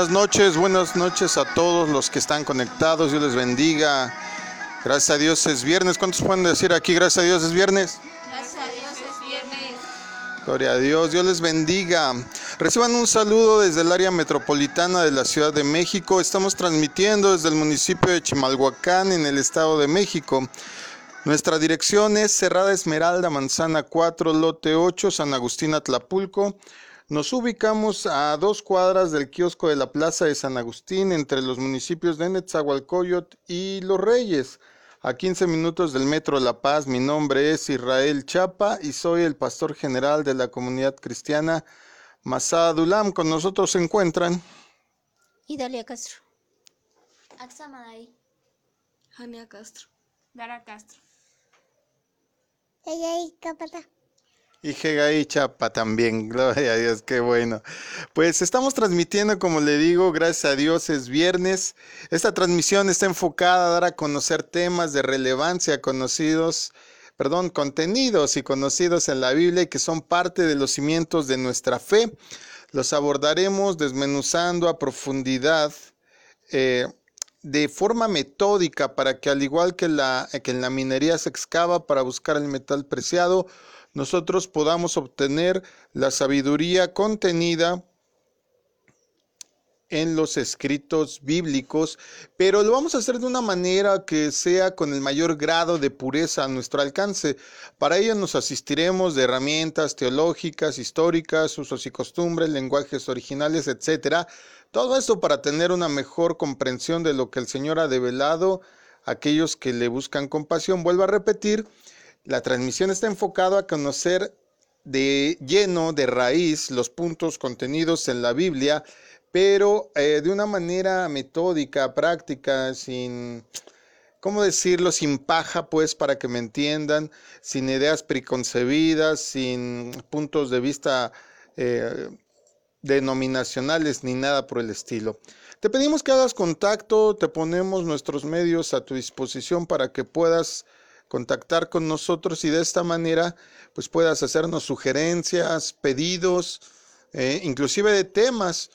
Buenas noches, buenas noches a todos los que están conectados. Dios les bendiga. Gracias a Dios es viernes. ¿Cuántos pueden decir aquí? Gracias a Dios es viernes. Gracias a Dios es viernes. Gloria a Dios. Dios les bendiga. Reciban un saludo desde el área metropolitana de la Ciudad de México. Estamos transmitiendo desde el municipio de Chimalhuacán en el Estado de México. Nuestra dirección es Cerrada Esmeralda, Manzana 4, Lote 8, San Agustín Atlapulco. Nos ubicamos a dos cuadras del kiosco de la Plaza de San Agustín entre los municipios de Netzahualcoyot y Los Reyes. A 15 minutos del Metro La Paz, mi nombre es Israel Chapa y soy el pastor general de la comunidad cristiana Masada Dulam. Con nosotros se encuentran Idalia Castro. Axamaday. Jania Castro. Dara Castro. Ella y Capata. Y Jegai Chapa también. Gloria a Dios, qué bueno. Pues estamos transmitiendo, como le digo, gracias a Dios es viernes. Esta transmisión está enfocada a dar a conocer temas de relevancia conocidos perdón, contenidos y conocidos en la Biblia y que son parte de los cimientos de nuestra fe. Los abordaremos desmenuzando a profundidad, eh, de forma metódica, para que al igual que, que en la minería se excava para buscar el metal preciado, nosotros podamos obtener la sabiduría contenida en los escritos bíblicos, pero lo vamos a hacer de una manera que sea con el mayor grado de pureza a nuestro alcance. Para ello nos asistiremos de herramientas teológicas, históricas, usos y costumbres, lenguajes originales, etcétera. Todo esto para tener una mejor comprensión de lo que el Señor ha develado a aquellos que le buscan compasión. Vuelvo a repetir, la transmisión está enfocada a conocer de lleno, de raíz, los puntos contenidos en la Biblia, pero eh, de una manera metódica, práctica, sin, ¿cómo decirlo? Sin paja, pues, para que me entiendan, sin ideas preconcebidas, sin puntos de vista eh, denominacionales ni nada por el estilo. Te pedimos que hagas contacto, te ponemos nuestros medios a tu disposición para que puedas contactar con nosotros y de esta manera pues puedas hacernos sugerencias, pedidos, eh, inclusive de temas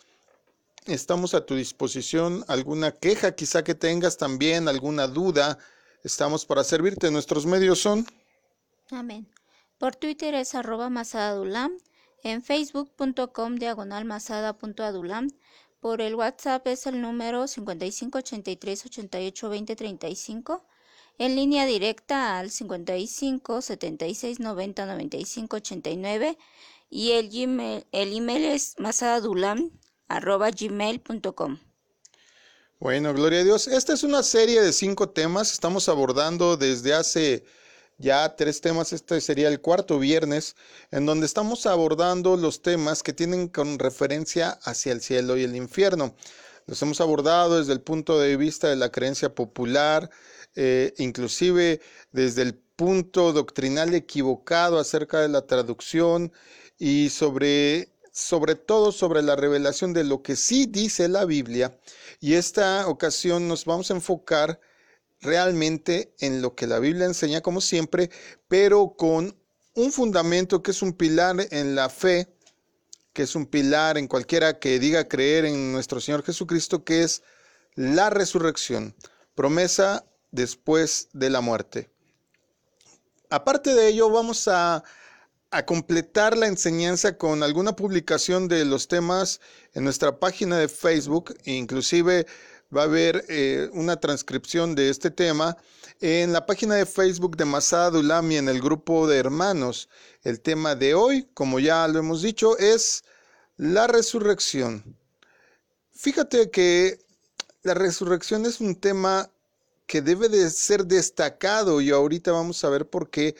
estamos a tu disposición. Alguna queja quizá que tengas también, alguna duda, estamos para servirte. Nuestros medios son Amén. Por Twitter es arroba masadadulam. En facebook.com diagonal masada.adulam. Por el WhatsApp es el número 5583882035. En línea directa al 55 76 90 95 89. Y el, Gmail, el email es masadadulam arroba gmail.com. Bueno, gloria a Dios. Esta es una serie de cinco temas. Estamos abordando desde hace ya tres temas. Este sería el cuarto viernes, en donde estamos abordando los temas que tienen con referencia hacia el cielo y el infierno. Los hemos abordado desde el punto de vista de la creencia popular, eh, inclusive desde el punto doctrinal equivocado acerca de la traducción y sobre sobre todo sobre la revelación de lo que sí dice la Biblia. Y esta ocasión nos vamos a enfocar realmente en lo que la Biblia enseña, como siempre, pero con un fundamento que es un pilar en la fe, que es un pilar en cualquiera que diga creer en nuestro Señor Jesucristo, que es la resurrección, promesa después de la muerte. Aparte de ello, vamos a a completar la enseñanza con alguna publicación de los temas en nuestra página de Facebook, inclusive va a haber eh, una transcripción de este tema en la página de Facebook de Masada Dulami en el grupo de hermanos. El tema de hoy, como ya lo hemos dicho, es la resurrección. Fíjate que la resurrección es un tema que debe de ser destacado y ahorita vamos a ver por qué,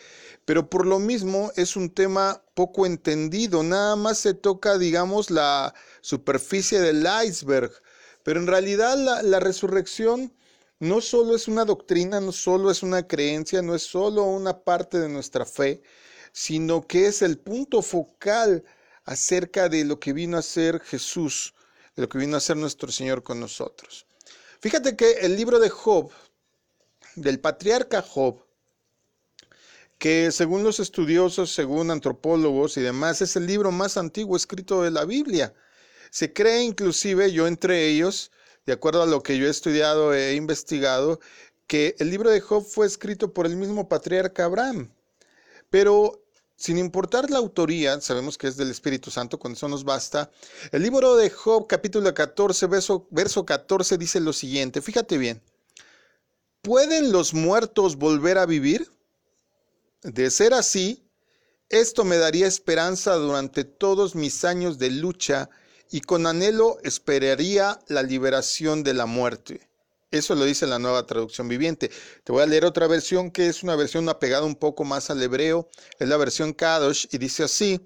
pero por lo mismo es un tema poco entendido, nada más se toca, digamos, la superficie del iceberg, pero en realidad la, resurrección no solo es una doctrina, no solo es una creencia, no es solo una parte de nuestra fe, sino que es el punto focal acerca de lo que vino a ser Jesús, de lo que vino a ser nuestro Señor con nosotros. Fíjate que el libro de Job, del patriarca Job, que según los estudiosos, según antropólogos y demás, es el libro más antiguo escrito de la Biblia. Se cree inclusive, yo entre ellos, de acuerdo a lo que yo he estudiado e investigado, que el libro de Job fue escrito por el mismo patriarca Abraham. Pero sin importar la autoría, sabemos que es del Espíritu Santo, con eso nos basta. El libro de Job, capítulo 14, verso, verso 14, dice lo siguiente, fíjate bien. ¿Pueden los muertos volver a vivir? De ser así, esto me daría esperanza durante todos mis años de lucha y con anhelo esperaría la liberación de la muerte. Eso lo dice la nueva traducción viviente. Te voy a leer otra versión que es una versión apegada un poco más al hebreo. Es la versión Kadosh y dice así,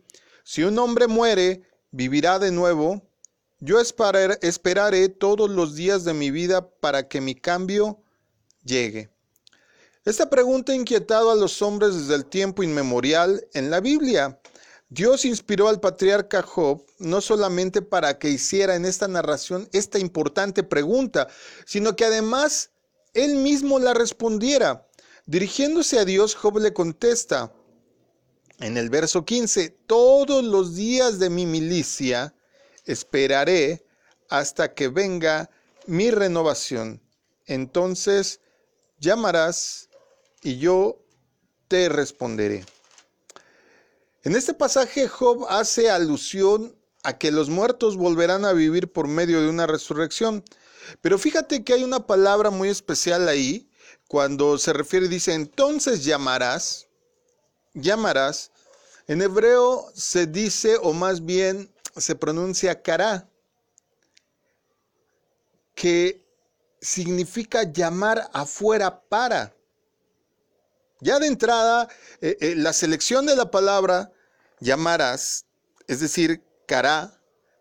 si un hombre muere, vivirá de nuevo. Yo esperaré, todos los días de mi vida para que mi cambio llegue. Esta pregunta ha inquietado a los hombres desde el tiempo inmemorial en la Biblia. Dios inspiró al patriarca Job no solamente para que hiciera en esta narración esta importante pregunta, sino que además él mismo la respondiera. Dirigiéndose a Dios, Job le contesta en el verso 15, todos los días de mi milicia esperaré hasta que venga mi renovación. Entonces llamarás y yo te responderé. En este pasaje Job hace alusión a que los muertos volverán a vivir por medio de una resurrección. Pero fíjate que hay una palabra muy especial ahí, cuando se refiere, dice, entonces llamarás, llamarás. En hebreo se dice, o más bien se pronuncia cara, que significa llamar afuera para. Ya de entrada, eh, eh, la selección de la palabra llamarás, es decir, cara,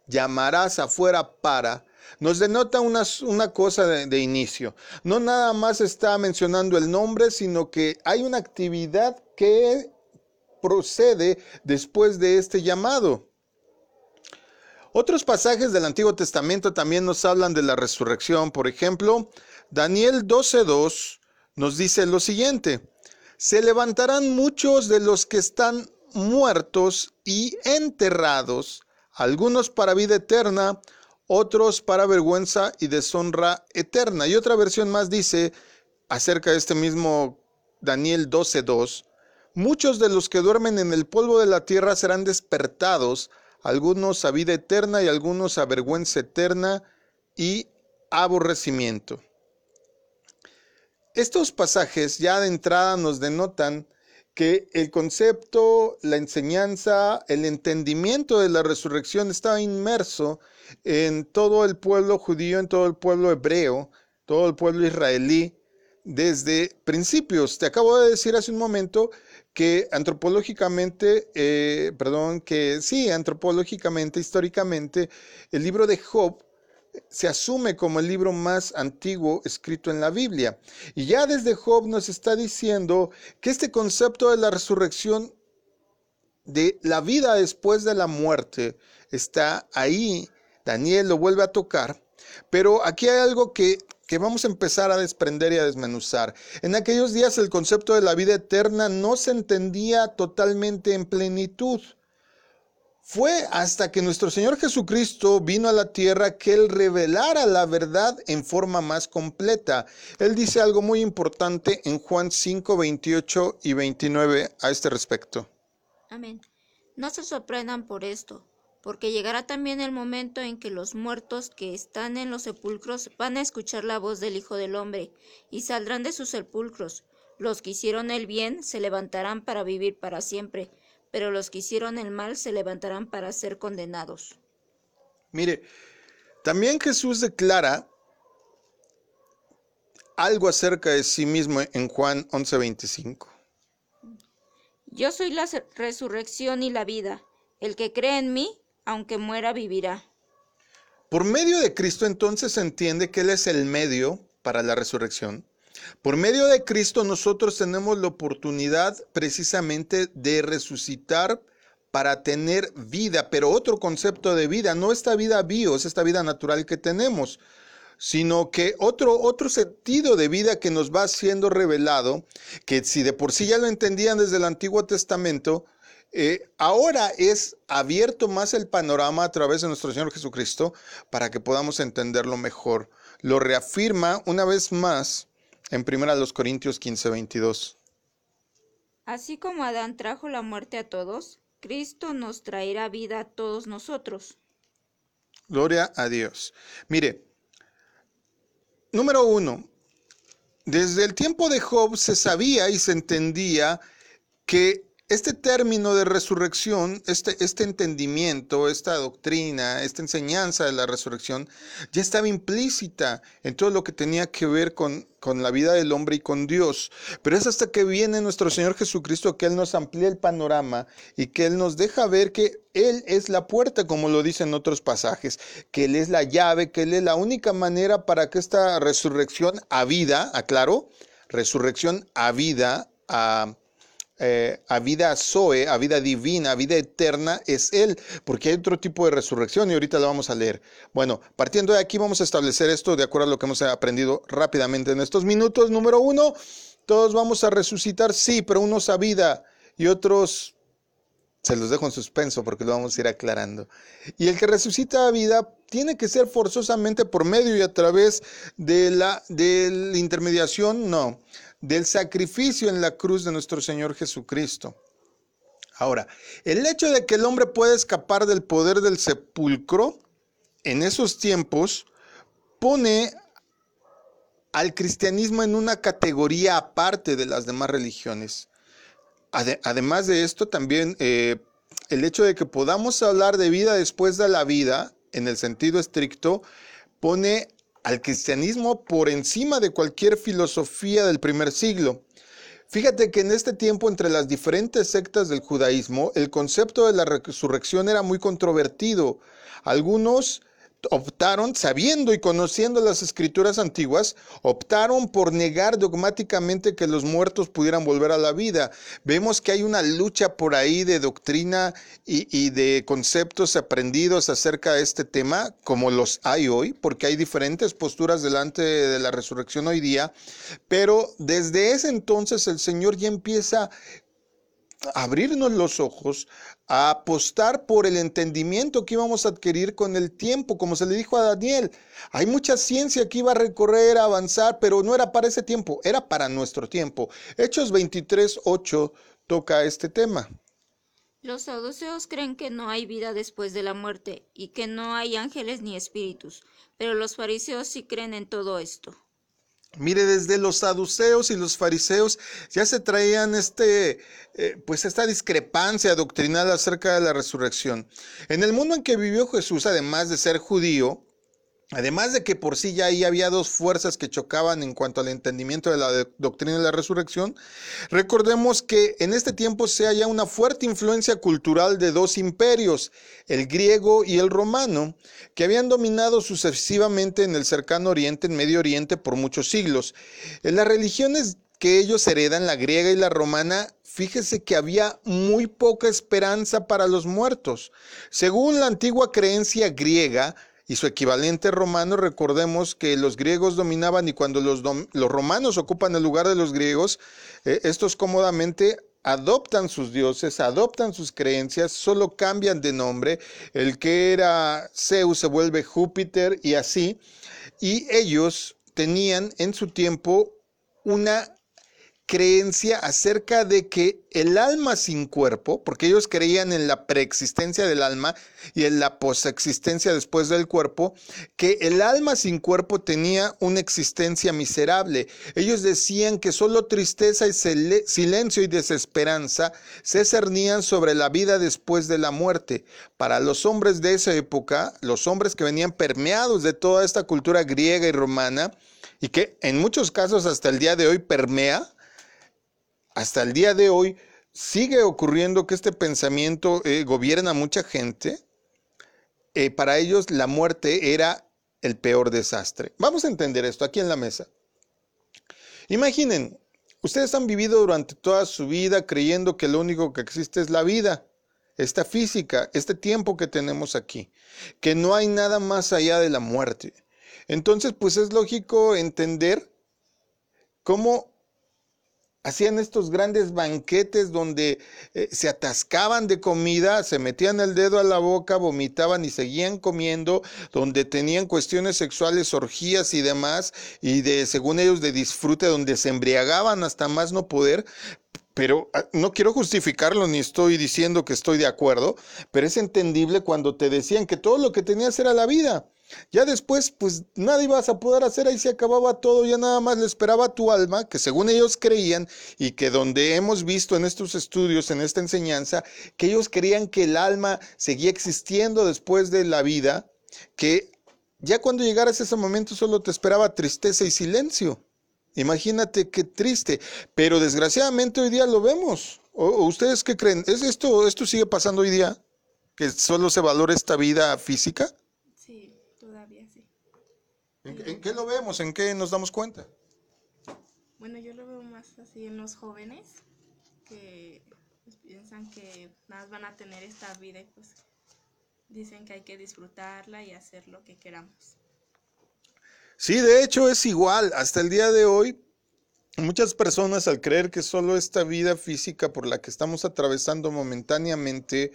llamarás afuera para, nos denota una, una cosa de, inicio. No nada más está mencionando el nombre, sino que hay una actividad que procede después de este llamado. Otros pasajes del Antiguo Testamento también nos hablan de la resurrección. Por ejemplo, Daniel 12.2 nos dice lo siguiente se levantarán muchos de los que están muertos y enterrados, algunos para vida eterna, otros para vergüenza y deshonra eterna. Y otra versión más dice acerca de este mismo Daniel 12:2, muchos de los que duermen en el polvo de la tierra serán despertados, algunos a vida eterna y algunos a vergüenza eterna y aborrecimiento. Estos pasajes ya de entrada nos denotan que el concepto, la enseñanza, el entendimiento de la resurrección estaba inmerso en todo el pueblo judío, en todo el pueblo hebreo, todo el pueblo israelí, desde principios. Te acabo de decir hace un momento que antropológicamente, eh, perdón, que sí, antropológicamente, históricamente, el libro de Job se asume como el libro más antiguo escrito en la Biblia. Y ya desde Job nos está diciendo que este concepto de la resurrección, de la vida después de la muerte, está ahí. Daniel lo vuelve a tocar. Pero aquí hay algo que, que vamos a empezar a desprender y a desmenuzar. En aquellos días el concepto de la vida eterna no se entendía totalmente en plenitud. Fue hasta que nuestro Señor Jesucristo vino a la tierra que Él revelara la verdad en forma más completa. Él dice algo muy importante en Juan 5, 28 y 29 a este respecto. Amén. No se sorprendan por esto, porque llegará también el momento en que los muertos que están en los sepulcros van a escuchar la voz del Hijo del Hombre, y saldrán de sus sepulcros. Los que hicieron el bien se levantarán para vivir para siempre pero los que hicieron el mal se levantarán para ser condenados. Mire, también Jesús declara algo acerca de sí mismo en Juan 11:25. Yo soy la resurrección y la vida. El que cree en mí, aunque muera, vivirá. Por medio de Cristo entonces se entiende que Él es el medio para la resurrección. Por medio de Cristo nosotros tenemos la oportunidad precisamente de resucitar para tener vida, pero otro concepto de vida, no esta vida bios, esta vida natural que tenemos, sino que otro, otro sentido de vida que nos va siendo revelado, que si de por sí ya lo entendían desde el Antiguo Testamento, eh, ahora es abierto más el panorama a través de nuestro Señor Jesucristo para que podamos entenderlo mejor. Lo reafirma una vez más en 1 Corintios 15, 22. Así como Adán trajo la muerte a todos, Cristo nos traerá vida a todos nosotros. Gloria a Dios. Mire, número uno, desde el tiempo de Job se sabía y se entendía que este término de resurrección, este, este entendimiento, esta doctrina, esta enseñanza de la resurrección, ya estaba implícita en todo lo que tenía que ver con, con la vida del hombre y con Dios. Pero es hasta que viene nuestro Señor Jesucristo que Él nos amplía el panorama y que Él nos deja ver que Él es la puerta, como lo dicen otros pasajes, que Él es la llave, que Él es la única manera para que esta resurrección a vida, aclaro, resurrección a vida, a eh, a vida Zoe, a vida divina, a vida eterna, es Él, porque hay otro tipo de resurrección y ahorita lo vamos a leer. Bueno, partiendo de aquí vamos a establecer esto de acuerdo a lo que hemos aprendido rápidamente en estos minutos. Número uno, todos vamos a resucitar, sí, pero unos a vida y otros se los dejo en suspenso porque lo vamos a ir aclarando. Y el que resucita a vida tiene que ser forzosamente por medio y a través de la, de la intermediación, no del sacrificio en la cruz de nuestro Señor Jesucristo. Ahora, el hecho de que el hombre pueda escapar del poder del sepulcro en esos tiempos pone al cristianismo en una categoría aparte de las demás religiones. además de esto, también eh, el hecho de que podamos hablar de vida después de la vida, en el sentido estricto, pone al cristianismo por encima de cualquier filosofía del primer siglo. Fíjate que en este tiempo entre las diferentes sectas del judaísmo, el concepto de la resurrección era muy controvertido. Algunos optaron, sabiendo y conociendo las escrituras antiguas, optaron por negar dogmáticamente que los muertos pudieran volver a la vida. Vemos que hay una lucha por ahí de doctrina y, de conceptos aprendidos acerca de este tema, como los hay hoy, porque hay diferentes posturas delante de la resurrección hoy día, pero desde ese entonces el Señor ya empieza abrirnos los ojos, a apostar por el entendimiento que íbamos a adquirir con el tiempo, como se le dijo a Daniel. Hay mucha ciencia que iba a recorrer, a avanzar, pero no era para ese tiempo, era para nuestro tiempo. Hechos 23, 8 toca este tema. Los saduceos creen que no hay vida después de la muerte y que no hay ángeles ni espíritus, pero los fariseos sí creen en todo esto. Mire, desde los saduceos y los fariseos ya se traían este, eh, pues esta discrepancia doctrinal acerca de la resurrección. En el mundo en que vivió Jesús, además de ser judío, Además de que por sí ya ahí había dos fuerzas que chocaban en cuanto al entendimiento de la doctrina de la resurrección, recordemos que en este tiempo se halla una fuerte influencia cultural de dos imperios, el griego y el romano, que habían dominado sucesivamente en el cercano oriente, en Medio Oriente, por muchos siglos. En las religiones que ellos heredan, la griega y la romana, fíjese que había muy poca esperanza para los muertos. Según la antigua creencia griega, y su equivalente romano, recordemos que los griegos dominaban y cuando los, los romanos ocupan el lugar de los griegos, eh, estos cómodamente adoptan sus dioses, adoptan sus creencias, solo cambian de nombre. El que era Zeus se vuelve Júpiter y así. Y ellos tenían en su tiempo una creencia acerca de que el alma sin cuerpo, porque ellos creían en la preexistencia del alma y en la posexistencia después del cuerpo, que el alma sin cuerpo tenía una existencia miserable. Ellos decían que solo tristeza y silencio y desesperanza se cernían sobre la vida después de la muerte. Para los hombres de esa época, los hombres que venían permeados de toda esta cultura griega y romana, y que en muchos casos hasta el día de hoy permea, hasta el día de hoy sigue ocurriendo que este pensamiento eh, gobierna a mucha gente. Eh, para ellos la muerte era el peor desastre. Vamos a entender esto aquí en la mesa. Imaginen, ustedes han vivido durante toda su vida creyendo que lo único que existe es la vida, esta física, este tiempo que tenemos aquí, que no hay nada más allá de la muerte. Entonces, pues es lógico entender cómo hacían estos grandes banquetes donde eh, se atascaban de comida, se metían el dedo a la boca, vomitaban y seguían comiendo, donde tenían cuestiones sexuales, orgías y demás, y de, según ellos, de disfrute, donde se embriagaban hasta más no poder. Pero ah, no quiero justificarlo ni estoy diciendo que estoy de acuerdo, pero es entendible cuando te decían que todo lo que tenías era la vida. Ya después, pues nada ibas a poder hacer, ahí se acababa todo, ya nada más le esperaba tu alma, que según ellos creían, y que donde hemos visto en estos estudios, en esta enseñanza, que ellos creían que el alma seguía existiendo después de la vida, que ya cuando llegaras a ese momento solo te esperaba tristeza y silencio. Imagínate qué triste, pero desgraciadamente hoy día lo vemos. ¿O, ustedes qué creen? ¿Es esto, esto sigue pasando hoy día? ¿Que solo se valora esta vida física? ¿En, en qué lo vemos? ¿En qué nos damos cuenta? Bueno, yo lo veo más así en los jóvenes que pues, piensan que nada más van a tener esta vida y pues dicen que hay que disfrutarla y hacer lo que queramos. Sí, de hecho es igual. Hasta el día de hoy, muchas personas al creer que solo esta vida física por la que estamos atravesando momentáneamente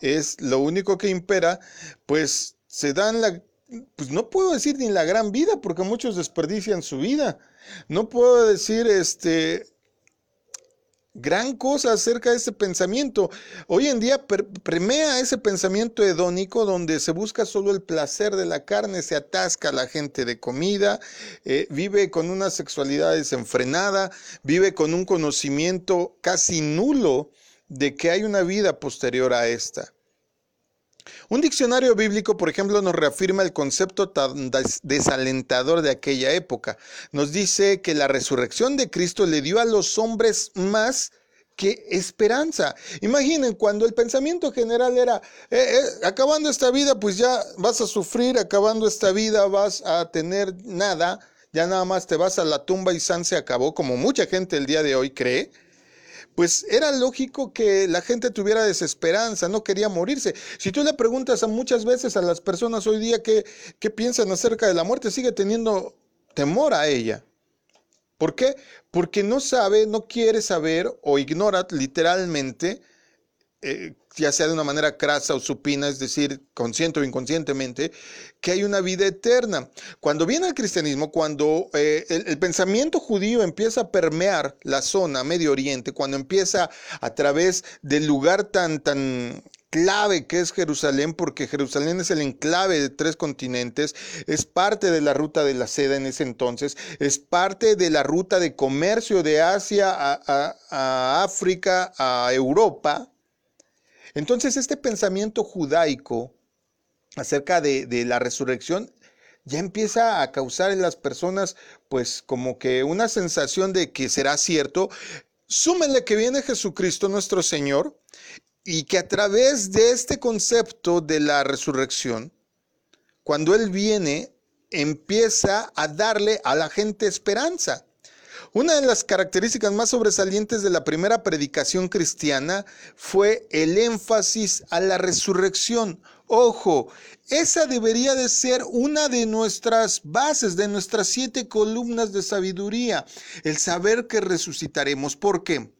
es lo único que impera, pues se dan la, pues no puedo decir ni la gran vida, porque muchos desperdician su vida. No puedo decir, este, gran cosa acerca de ese pensamiento. Hoy en día premia ese pensamiento hedónico donde se busca solo el placer de la carne, se atasca la gente de comida, eh, vive con una sexualidad desenfrenada, vive con un conocimiento casi nulo de que hay una vida posterior a esta. Un diccionario bíblico, por ejemplo, nos reafirma el concepto tan desalentador de aquella época. Nos dice que la resurrección de Cristo le dio a los hombres más que esperanza. Imaginen cuando el pensamiento general era, eh, eh, acabando esta vida, pues ya vas a sufrir, acabando esta vida vas a tener nada, ya nada más te vas a la tumba y San se acabó, como mucha gente el día de hoy cree pues era lógico que la gente tuviera desesperanza, no quería morirse. Si tú le preguntas a muchas veces a las personas hoy día qué, qué piensan acerca de la muerte, sigue teniendo temor a ella. ¿Por qué? Porque no sabe, no quiere saber o ignora literalmente eh, ya sea de una manera crasa o supina, es decir, consciente o inconscientemente, que hay una vida eterna. Cuando viene el cristianismo, cuando eh, el, pensamiento judío empieza a permear la zona Medio Oriente, cuando empieza a través del lugar tan, tan clave que es Jerusalén, porque Jerusalén es el enclave de tres continentes, es parte de la ruta de la seda en ese entonces, es parte de la ruta de comercio de Asia a África, a Europa, entonces, este pensamiento judaico acerca de, la resurrección ya empieza a causar en las personas, pues, como que una sensación de que será cierto. Súmenle que viene Jesucristo nuestro Señor y que a través de este concepto de la resurrección, cuando Él viene, empieza a darle a la gente esperanza. Una de las características más sobresalientes de la primera predicación cristiana fue el énfasis a la resurrección. Ojo, esa debería de ser una de nuestras bases, de nuestras siete columnas de sabiduría, el saber que resucitaremos. ¿Por qué?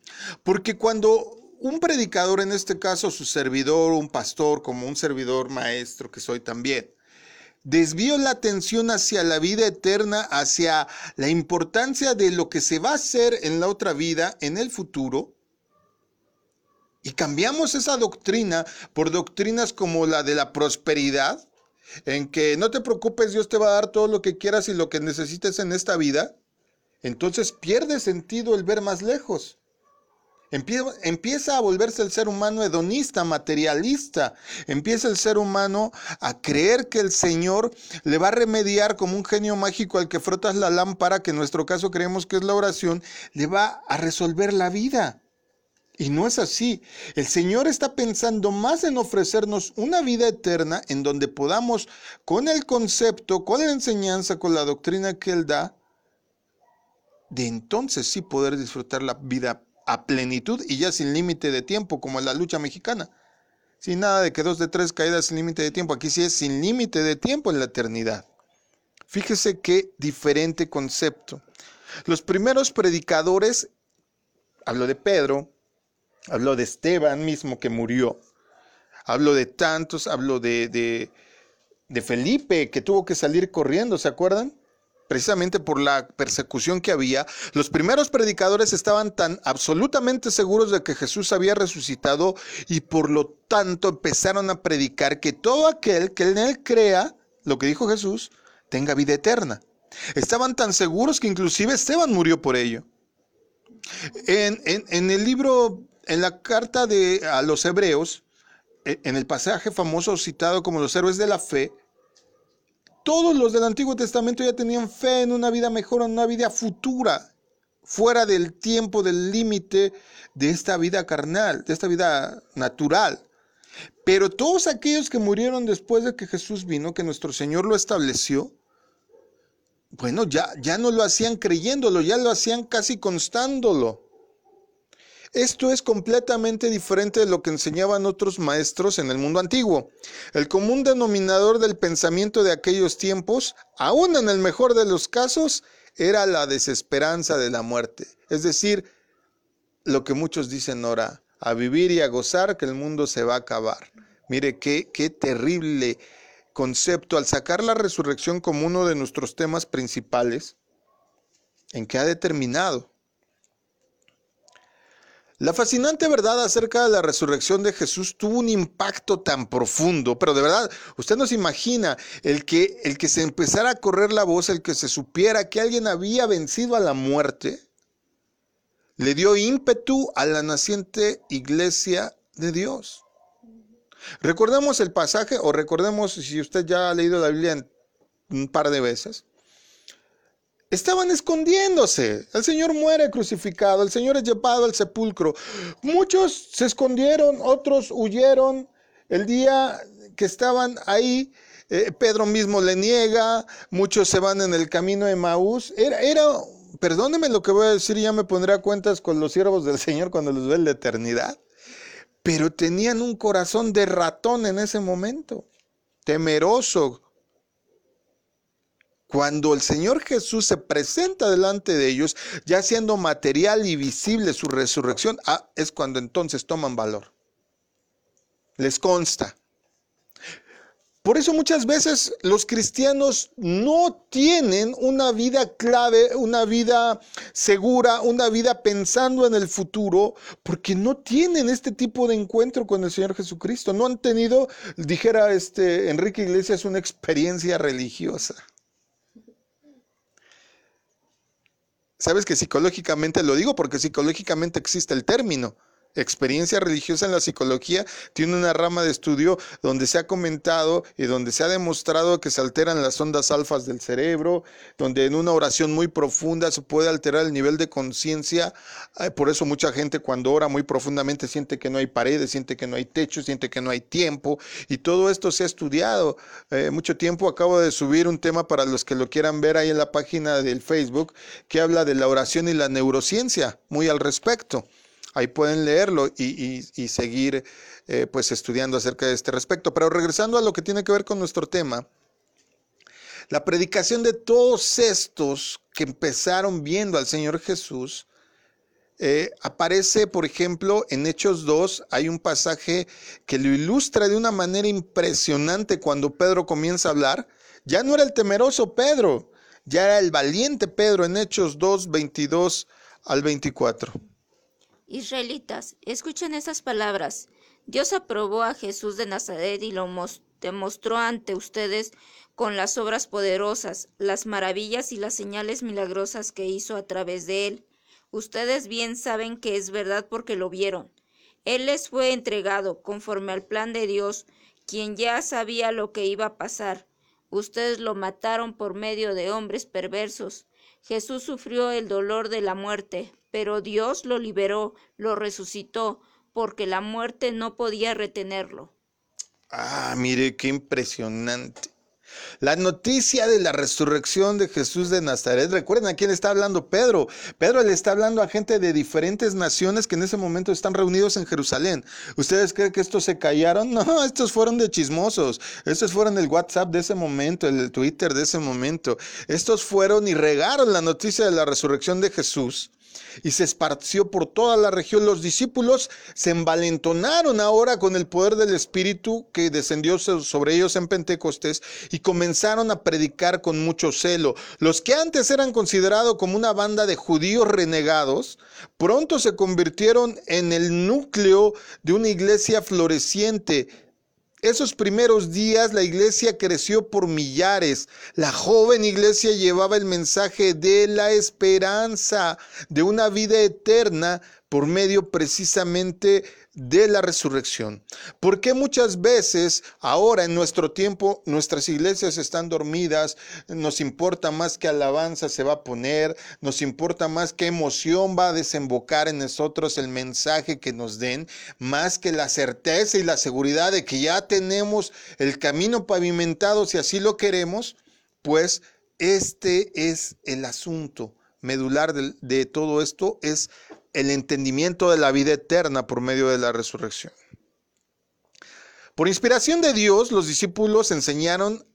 Porque cuando un predicador, en este caso su servidor, un pastor, como un servidor maestro que soy también, desvío la atención hacia la vida eterna, hacia la importancia de lo que se va a hacer en la otra vida, en el futuro, y cambiamos esa doctrina por doctrinas como la de la prosperidad, en que no te preocupes, Dios te va a dar todo lo que quieras y lo que necesites en esta vida, entonces pierde sentido el ver más lejos. Empieza a volverse el ser humano hedonista, materialista. Empieza el ser humano a creer que el Señor le va a remediar como un genio mágico al que frotas la lámpara, que en nuestro caso creemos que es la oración, le va a resolver la vida. Y no es así. El Señor está pensando más en ofrecernos una vida eterna en donde podamos, con el concepto, con la enseñanza, con la doctrina que Él da, de entonces sí poder disfrutar la vida a plenitud y ya sin límite de tiempo, como en la lucha mexicana. Sin nada de que dos de tres caídas sin límite de tiempo. Aquí sí es sin límite de tiempo en la eternidad. Fíjese qué diferente concepto. Los primeros predicadores hablo de Pedro, hablo de Esteban mismo que murió, hablo de tantos, hablo de, de, de Felipe que tuvo que salir corriendo, ¿se acuerdan? Precisamente por la persecución que había, los primeros predicadores estaban tan absolutamente seguros de que Jesús había resucitado y por lo tanto empezaron a predicar que todo aquel que en él crea, lo que dijo Jesús, tenga vida eterna. Estaban tan seguros que inclusive Esteban murió por ello. En, en el libro, en la carta de, a los hebreos, e, en el pasaje famoso citado como los héroes de la fe, todos los del Antiguo Testamento ya tenían fe en una vida mejor, en una vida futura, fuera del tiempo, del límite de esta vida carnal, de esta vida natural. Pero todos aquellos que murieron después de que Jesús vino, que nuestro Señor lo estableció, bueno, ya, ya no lo hacían creyéndolo, ya lo hacían casi constándolo. Esto es completamente diferente de lo que enseñaban otros maestros en el mundo antiguo. El común denominador del pensamiento de aquellos tiempos, aún en el mejor de los casos, era la desesperanza de la muerte. Es decir, lo que muchos dicen ahora, a vivir y a gozar que el mundo se va a acabar. Mire qué, qué terrible concepto al sacar la resurrección como uno de nuestros temas principales, en que ha determinado la fascinante verdad acerca de la resurrección de Jesús tuvo un impacto tan profundo, pero de verdad, usted no se imagina el que, el que se empezara a correr la voz, el que se supiera que alguien había vencido a la muerte, le dio ímpetu a la naciente iglesia de Dios. Recordemos el pasaje, o recordemos si usted ya ha leído la Biblia un par de veces, Estaban escondiéndose. El Señor muere crucificado, el Señor es llevado al sepulcro. Muchos se escondieron, otros huyeron. El día que estaban ahí, eh, Pedro mismo le niega, muchos se van en el camino de Maús. Era, era, perdóneme lo que voy a decir, ya me pondré a cuentas con los siervos del Señor cuando los ve en la eternidad. Pero tenían un corazón de ratón en ese momento, temeroso, cuando el Señor Jesús se presenta delante de ellos, ya siendo material y visible su resurrección, ah, es cuando entonces toman valor. Les consta. Por eso muchas veces los cristianos no tienen una vida clave, una vida segura, una vida pensando en el futuro, porque no tienen este tipo de encuentro con el Señor Jesucristo. No han tenido, dijera este Enrique Iglesias, una experiencia religiosa. Sabes que psicológicamente lo digo porque psicológicamente existe el término. Experiencia religiosa en la psicología tiene una rama de estudio donde se ha comentado y donde se ha demostrado que se alteran las ondas alfas del cerebro, donde en una oración muy profunda se puede alterar el nivel de conciencia. Por eso mucha gente cuando ora muy profundamente siente que no hay paredes, siente que no hay techo, siente que no hay tiempo. Y todo esto se ha estudiado. Eh, mucho tiempo acabo de subir un tema para los que lo quieran ver ahí en la página del Facebook que habla de la oración y la neurociencia, muy al respecto. Ahí pueden leerlo y, seguir eh, pues estudiando acerca de este respecto. Pero regresando a lo que tiene que ver con nuestro tema, la predicación de todos estos que empezaron viendo al Señor Jesús, eh, aparece, por ejemplo, en Hechos 2, hay un pasaje que lo ilustra de una manera impresionante cuando Pedro comienza a hablar. Ya no era el temeroso Pedro, ya era el valiente Pedro en Hechos 2, 22 al 24. Israelitas, escuchen esas palabras. Dios aprobó a Jesús de Nazaret y lo demostró ante ustedes con las obras poderosas, las maravillas y las señales milagrosas que hizo a través de él. Ustedes bien saben que es verdad porque lo vieron. Él les fue entregado conforme al plan de Dios, quien ya sabía lo que iba a pasar. Ustedes lo mataron por medio de hombres perversos. Jesús sufrió el dolor de la muerte, pero Dios lo liberó, lo resucitó, porque la muerte no podía retenerlo. Ah, mire, qué impresionante. La noticia de la resurrección de Jesús de Nazaret, recuerden a quién está hablando Pedro. Pedro le está hablando a gente de diferentes naciones que en ese momento están reunidos en Jerusalén. ¿Ustedes creen que estos se callaron? No, estos fueron de chismosos. Estos fueron el WhatsApp de ese momento, el Twitter de ese momento. Estos fueron y regaron la noticia de la resurrección de Jesús y se esparció por toda la región. Los discípulos se envalentonaron ahora con el poder del Espíritu que descendió sobre ellos en Pentecostés y comenzaron a predicar con mucho celo. Los que antes eran considerados como una banda de judíos renegados, pronto se convirtieron en el núcleo de una iglesia floreciente esos primeros días la iglesia creció por millares. La joven iglesia llevaba el mensaje de la esperanza, de una vida eterna por medio precisamente de la resurrección. ¿Por qué muchas veces ahora en nuestro tiempo nuestras iglesias están dormidas? Nos importa más qué alabanza se va a poner, nos importa más qué emoción va a desembocar en nosotros el mensaje que nos den, más que la certeza y la seguridad de que ya tenemos el camino pavimentado si así lo queremos, pues este es el asunto medular de, de todo esto, es el entendimiento de la vida eterna por medio de la resurrección. Por inspiración de Dios, los discípulos enseñaron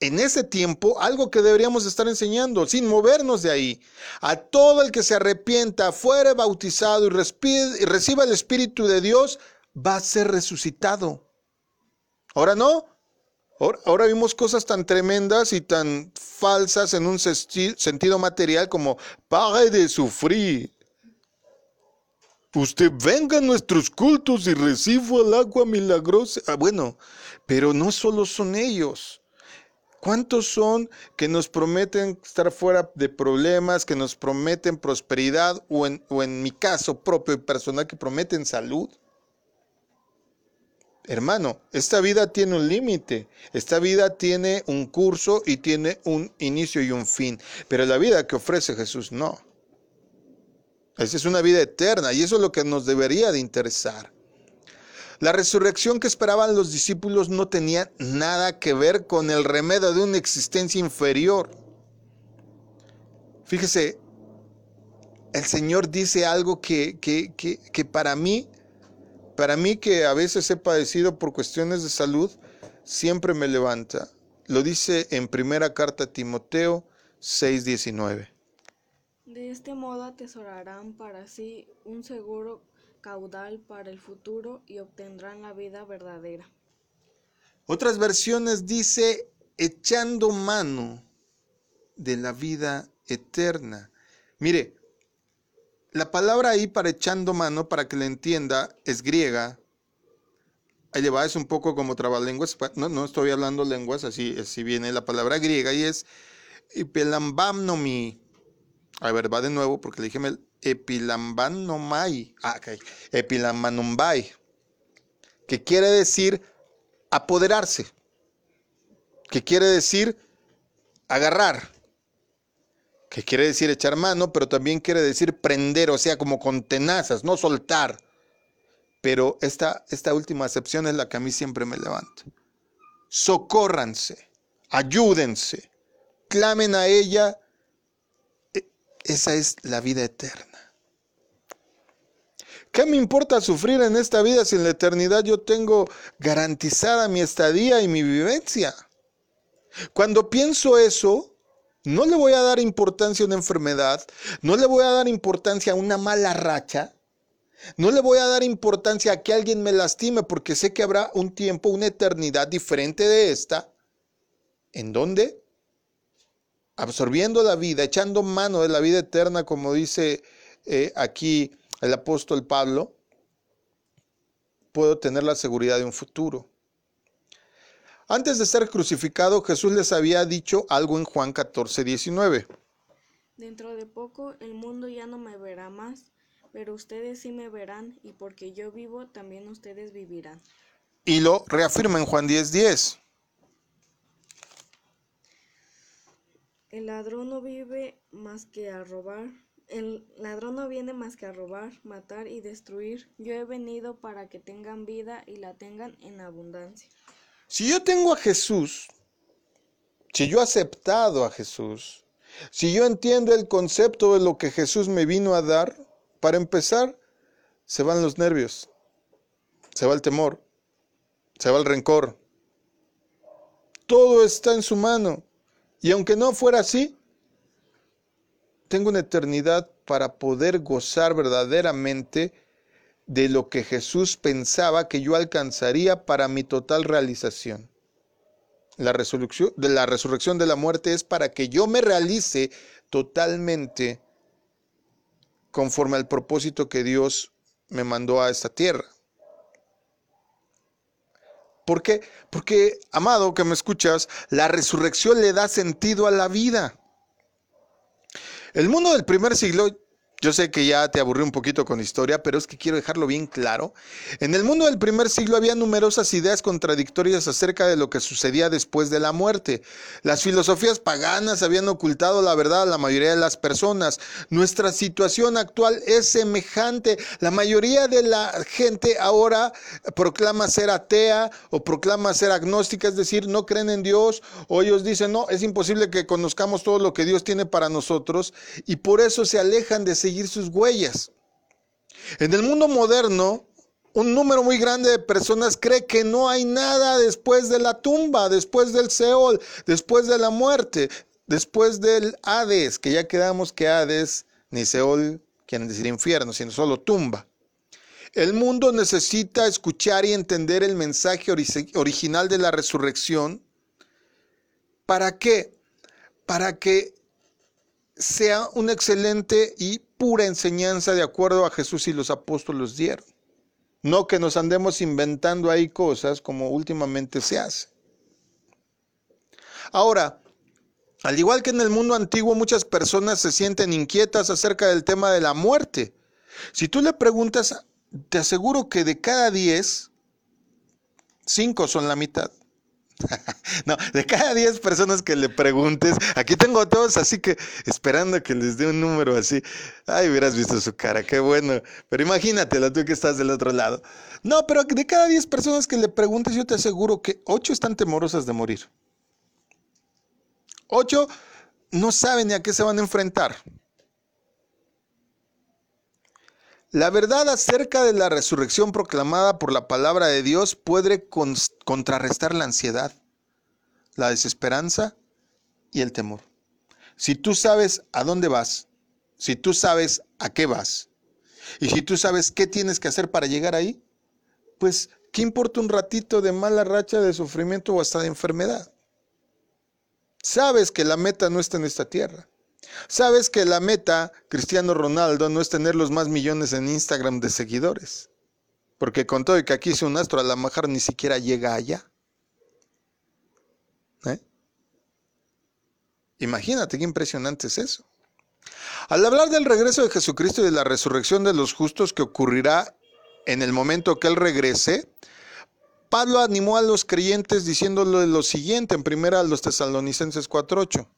en ese tiempo algo que deberíamos estar enseñando, sin movernos de ahí. A todo el que se arrepienta, fuere bautizado y, reciba el Espíritu de Dios, va a ser resucitado. Ahora no. Ahora, vimos cosas tan tremendas y tan falsas en un sentido material como pague de sufrir, Usted venga a nuestros cultos y reciba el agua milagrosa. Ah, bueno, pero no solo son ellos. ¿Cuántos son que nos prometen estar fuera de problemas, que nos prometen prosperidad o en, o en mi caso propio y personal que prometen salud? Hermano, esta vida tiene un límite, esta vida tiene un curso y tiene un inicio y un fin, pero la vida que ofrece Jesús no. Esa es una vida eterna y eso es lo que nos debería de interesar. La resurrección que esperaban los discípulos no tenía nada que ver con el remedio de una existencia inferior. Fíjese, el Señor dice algo que, que, que, para mí, para mí que a veces he padecido por cuestiones de salud, siempre me levanta. Lo dice en primera carta a Timoteo 6:19. De este modo atesorarán para sí un seguro caudal para el futuro y obtendrán la vida verdadera. Otras versiones dice echando mano de la vida eterna. Mire, la palabra ahí para echando mano, para que la entienda, es griega. Ahí va, es un poco como trabalenguas. No, no estoy hablando lenguas, así, así viene la palabra griega y es pelambamnomi a ver, va de nuevo porque le dije epilambanomai. Ah, ok. Epilambanombai. Que quiere decir apoderarse. Que quiere decir agarrar. Que quiere decir echar mano, pero también quiere decir prender, o sea, como con tenazas, no soltar. Pero esta, esta última acepción es la que a mí siempre me levanta. Socórranse, ayúdense, clamen a ella esa es la vida eterna. ¿Qué me importa sufrir en esta vida si en la eternidad yo tengo garantizada mi estadía y mi vivencia? Cuando pienso eso, no le voy a dar importancia a una enfermedad, no le voy a dar importancia a una mala racha, no le voy a dar importancia a que alguien me lastime porque sé que habrá un tiempo, una eternidad diferente de esta, en donde absorbiendo la vida, echando mano de la vida eterna, como dice eh, aquí el apóstol Pablo, puedo tener la seguridad de un futuro. Antes de ser crucificado, Jesús les había dicho algo en Juan 14, 19. Dentro de poco el mundo ya no me verá más, pero ustedes sí me verán, y porque yo vivo, también ustedes vivirán. Y lo reafirma en Juan 10, 10. El ladrón no vive más que a robar. El ladrón no viene más que a robar, matar y destruir. Yo he venido para que tengan vida y la tengan en abundancia. Si yo tengo a Jesús, si yo he aceptado a Jesús, si yo entiendo el concepto de lo que Jesús me vino a dar, para empezar, se van los nervios, se va el temor, se va el rencor. Todo está en su mano. Y aunque no fuera así, tengo una eternidad para poder gozar verdaderamente de lo que Jesús pensaba que yo alcanzaría para mi total realización. La resurrección de la resurrección de la muerte es para que yo me realice totalmente conforme al propósito que Dios me mandó a esta tierra. ¿Por qué? Porque, amado, que me escuchas, la resurrección le da sentido a la vida. El mundo del primer siglo yo sé que ya te aburrí un poquito con historia, pero es que quiero dejarlo bien claro. En el mundo del primer siglo había numerosas ideas contradictorias acerca de lo que sucedía después de la muerte. Las filosofías paganas habían ocultado la verdad a la mayoría de las personas. Nuestra situación actual es semejante. La mayoría de la gente ahora proclama ser atea o proclama ser agnóstica, es decir, no creen en Dios o ellos dicen, no, es imposible que conozcamos todo lo que Dios tiene para nosotros y por eso se alejan de seguir sus huellas. En el mundo moderno, un número muy grande de personas cree que no hay nada después de la tumba, después del Seol, después de la muerte, después del Hades, que ya quedamos que Hades ni Seol quieren decir infierno, sino solo tumba. El mundo necesita escuchar y entender el mensaje original de la resurrección. ¿Para qué? Para que sea un excelente y pura enseñanza de acuerdo a Jesús y los apóstoles dieron. No que nos andemos inventando ahí cosas como últimamente se hace. Ahora, al igual que en el mundo antiguo, muchas personas se sienten inquietas acerca del tema de la muerte. Si tú le preguntas, te aseguro que de cada diez, cinco son la mitad. no, de cada 10 personas que le preguntes, aquí tengo a todos así que esperando que les dé un número así. Ay, hubieras visto su cara, qué bueno. Pero imagínatelo tú que estás del otro lado. No, pero de cada 10 personas que le preguntes, yo te aseguro que 8 están temorosas de morir. 8 no saben ni a qué se van a enfrentar. La verdad acerca de la resurrección proclamada por la palabra de Dios puede contrarrestar la ansiedad, la desesperanza y el temor. Si tú sabes a dónde vas, si tú sabes a qué vas, y si tú sabes qué tienes que hacer para llegar ahí, pues, ¿qué importa un ratito de mala racha, de sufrimiento o hasta de enfermedad? Sabes que la meta no está en esta tierra. Sabes que la meta, Cristiano Ronaldo, no es tener los más millones en Instagram de seguidores. Porque con todo y que aquí es un astro, a la majar ni siquiera llega allá. ¿Eh? Imagínate qué impresionante es eso. Al hablar del regreso de Jesucristo y de la resurrección de los justos que ocurrirá en el momento que Él regrese, Pablo animó a los creyentes diciéndole lo siguiente en primera a los tesalonicenses 4.8.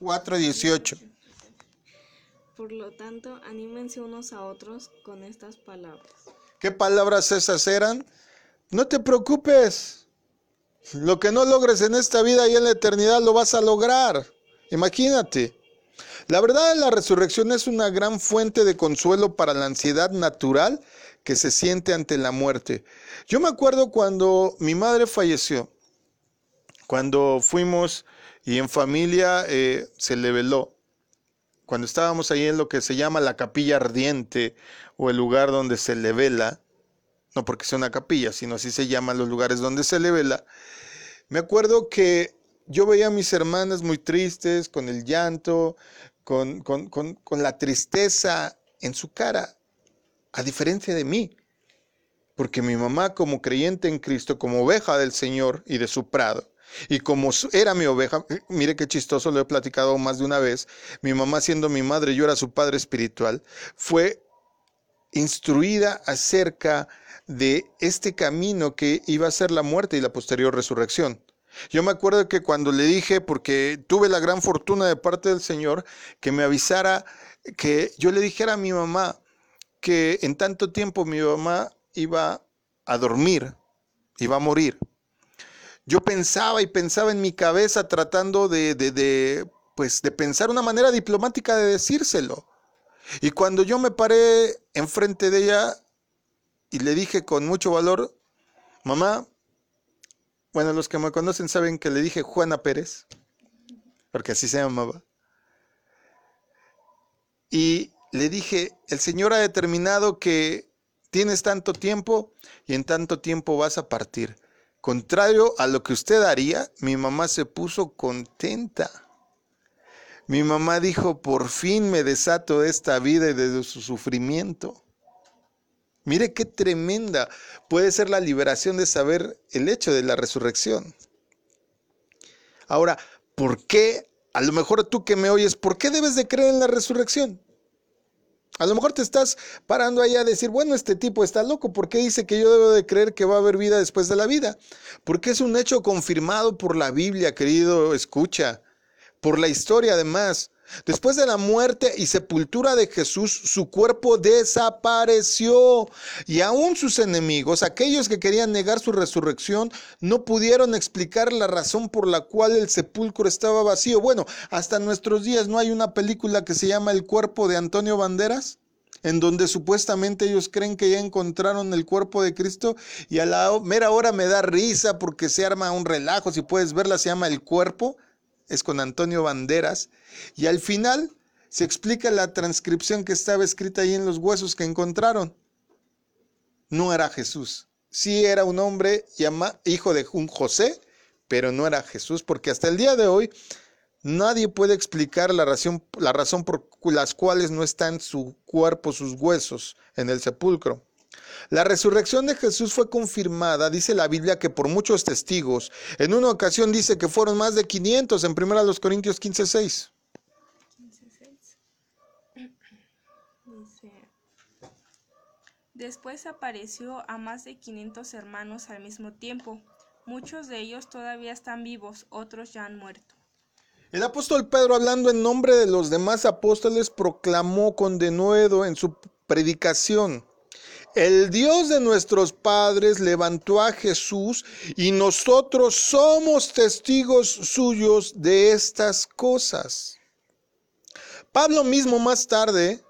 4.18. Por lo tanto, anímense unos a otros con estas palabras. ¿Qué palabras esas eran? No te preocupes. Lo que no logres en esta vida y en la eternidad lo vas a lograr. Imagínate. La verdad de la resurrección es una gran fuente de consuelo para la ansiedad natural que se siente ante la muerte. Yo me acuerdo cuando mi madre falleció, cuando fuimos y en familia eh, se le veló. Cuando estábamos ahí en lo que se llama la capilla ardiente o el lugar donde se le vela, no porque sea una capilla, sino así se llaman los lugares donde se le vela, me acuerdo que yo veía a mis hermanas muy tristes, con el llanto, con, con, con, con la tristeza en su cara, a diferencia de mí. Porque mi mamá, como creyente en Cristo, como oveja del Señor y de su prado, y como era mi oveja, eh, mire qué chistoso, lo he platicado más de una vez, mi mamá siendo mi madre, yo era su padre espiritual, fue instruida acerca de este camino que iba a ser la muerte y la posterior resurrección. Yo me acuerdo que cuando le dije, porque tuve la gran fortuna de parte del Señor, que me avisara, que yo le dijera a mi mamá que en tanto tiempo mi mamá iba a dormir, iba a morir yo pensaba y pensaba en mi cabeza tratando de, de, pues, de pensar una manera diplomática de decírselo. Y cuando yo me paré enfrente de ella y le dije con mucho valor, mamá, bueno, los que me conocen saben que le dije Juana Pérez. porque así se llamaba. Y le dije, el Señor ha determinado que tienes tanto tiempo y en tanto tiempo vas a partir. Contrario a lo que usted haría, mi mamá se puso contenta. Mi mamá dijo, por fin me desato de esta vida y de su sufrimiento. Mire qué tremenda puede ser la liberación de saber el hecho de la resurrección. Ahora, ¿por qué? A lo mejor tú que me oyes, ¿por qué debes de creer en la resurrección? A lo mejor te estás parando ahí a decir, bueno, este tipo está loco, ¿por qué dice que yo debo de creer que va a haber vida después de la vida? Porque es un hecho confirmado por la Biblia, querido, escucha, por la historia además. Después de la muerte y sepultura de Jesús, su cuerpo desapareció y aún sus enemigos, aquellos que querían negar su resurrección, no pudieron explicar la razón por la cual el sepulcro estaba vacío. Bueno, hasta nuestros días no hay una película que se llama El cuerpo de Antonio Banderas en donde supuestamente ellos creen que ya encontraron el cuerpo de Cristo y a la mera hora me da risa porque se arma un relajo, si puedes verla, se llama El cuerpo es con Antonio Banderas, y al final se explica la transcripción que estaba escrita ahí en los huesos que encontraron. No era Jesús. Sí era un hombre llama, hijo de un José, pero no era Jesús, porque hasta el día de hoy nadie puede explicar la razón, la razón por las cuales no están su cuerpo, sus huesos en el sepulcro. La resurrección de Jesús fue confirmada, dice la Biblia, que por muchos testigos. En una ocasión dice que fueron más de 500 en 1 Corintios 15, 6. Dice, después apareció a más de 500 hermanos al mismo tiempo. Muchos de ellos todavía están vivos, otros ya han muerto. El apóstol Pedro, hablando en nombre de los demás apóstoles, proclamó con denuedo en su predicación el Dios de nuestros padres levantó a Jesús y nosotros somos testigos suyos de estas cosas. Pablo mismo más tarde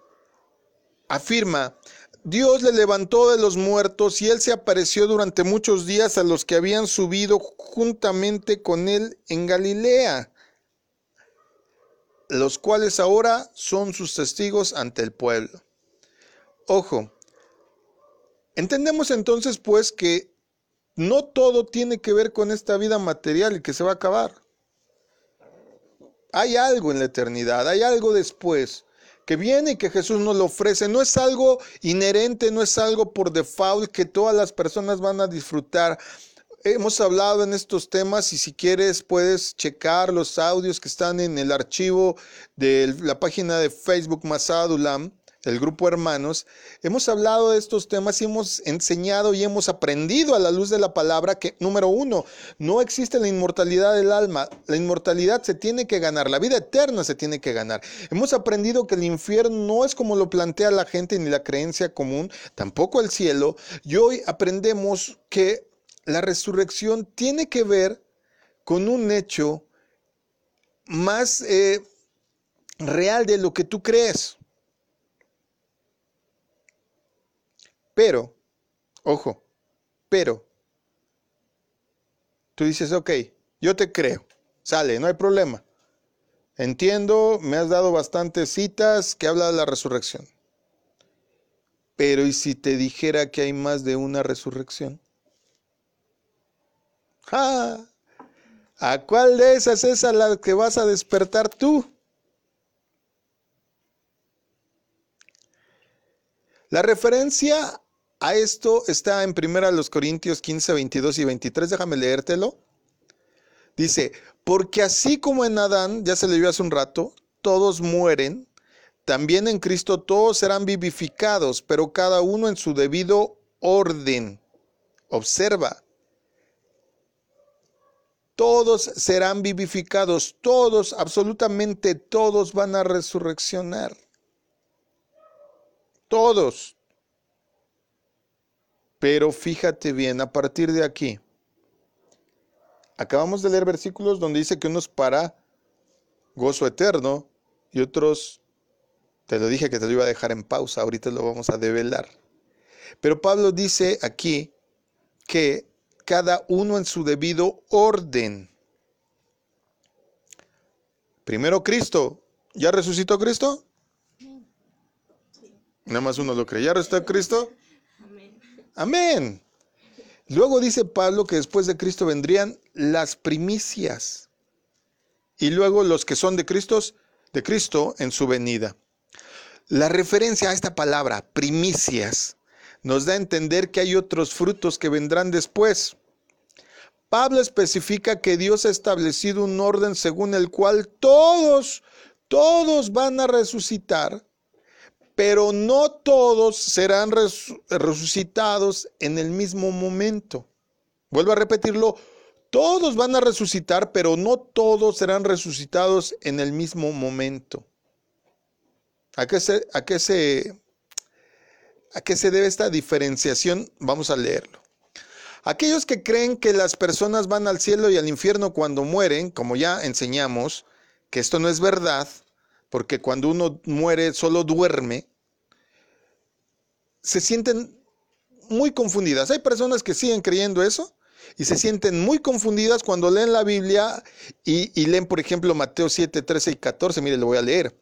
afirma, Dios le levantó de los muertos y él se apareció durante muchos días a los que habían subido juntamente con él en Galilea, los cuales ahora son sus testigos ante el pueblo. Ojo, Entendemos entonces pues que no todo tiene que ver con esta vida material y que se va a acabar. Hay algo en la eternidad, hay algo después que viene y que Jesús nos lo ofrece. No es algo inherente, no es algo por default que todas las personas van a disfrutar. Hemos hablado en estos temas y si quieres puedes checar los audios que están en el archivo de la página de Facebook Masadulam el grupo Hermanos, hemos hablado de estos temas y hemos enseñado y hemos aprendido a la luz de la palabra que, número uno, no existe la inmortalidad del alma. La inmortalidad se tiene que ganar, la vida eterna se tiene que ganar. Hemos aprendido que el infierno no es como lo plantea la gente ni la creencia común, tampoco el cielo. Y hoy aprendemos que la resurrección tiene que ver con un hecho más eh, real de lo que tú crees. Pero, ojo, pero, tú dices, ok, yo te creo, sale, no hay problema. Entiendo, me has dado bastantes citas que habla de la resurrección. Pero ¿y si te dijera que hay más de una resurrección? ¿A cuál de esas es a la que vas a despertar tú? La referencia a esto está en 1 Corintios 15, 22 y 23. Déjame leértelo. Dice, porque así como en Adán, ya se leyó hace un rato, todos mueren, también en Cristo todos serán vivificados, pero cada uno en su debido orden. Observa. Todos serán vivificados, todos, absolutamente todos van a resurreccionar. Todos. Pero fíjate bien, a partir de aquí, acabamos de leer versículos donde dice que unos para gozo eterno y otros, te lo dije que te lo iba a dejar en pausa, ahorita lo vamos a develar. Pero Pablo dice aquí que cada uno en su debido orden. Primero Cristo. ¿Ya resucitó Cristo? Nada más uno lo cree. ¿Ya resucitó Cristo? Amén. Luego dice Pablo que después de Cristo vendrían las primicias. Y luego los que son de Cristo, de Cristo en su venida. La referencia a esta palabra, primicias, nos da a entender que hay otros frutos que vendrán después. Pablo especifica que Dios ha establecido un orden según el cual todos, todos van a resucitar, pero no todos serán resucitados en el mismo momento. Vuelvo a repetirlo, todos van a resucitar, pero no todos serán resucitados en el mismo momento. ¿A qué se, debe esta diferenciación? Vamos a leerlo. Aquellos que creen que las personas van al cielo y al infierno cuando mueren, como ya enseñamos, que esto no es verdad, porque cuando uno muere solo duerme, se sienten muy confundidas. Hay personas que siguen creyendo eso y se sienten muy confundidas cuando leen la Biblia y, leen, por ejemplo, Mateo 7, 13 y 14. Mire, lo voy a leer.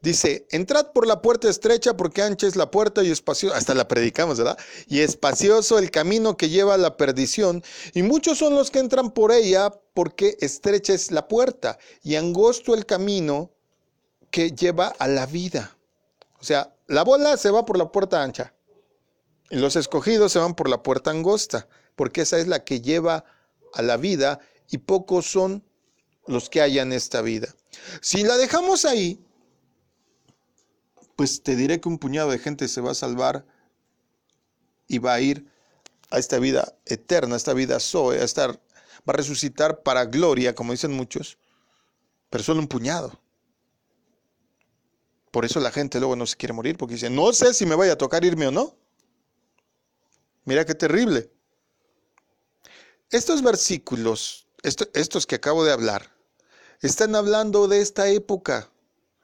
Dice, entrad por la puerta estrecha porque ancha es la puerta y espacioso, hasta la predicamos, ¿verdad? Y espacioso el camino que lleva a la perdición, y muchos son los que entran por ella porque estrecha es la puerta y angosto el camino que lleva a la vida. O sea, la bola se va por la puerta ancha y los escogidos se van por la puerta angosta, porque esa es la que lleva a la vida y pocos son los que hay en esta vida. Si la dejamos ahí, pues te diré que un puñado de gente se va a salvar y va a ir a esta vida eterna, a esta vida Zoe, a estar, va a resucitar para gloria, como dicen muchos, pero solo un puñado. Por eso la gente luego no se quiere morir, porque dice, no sé si me vaya a tocar irme o no. Mira qué terrible. Estos versículos, estos que acabo de hablar, están hablando de esta época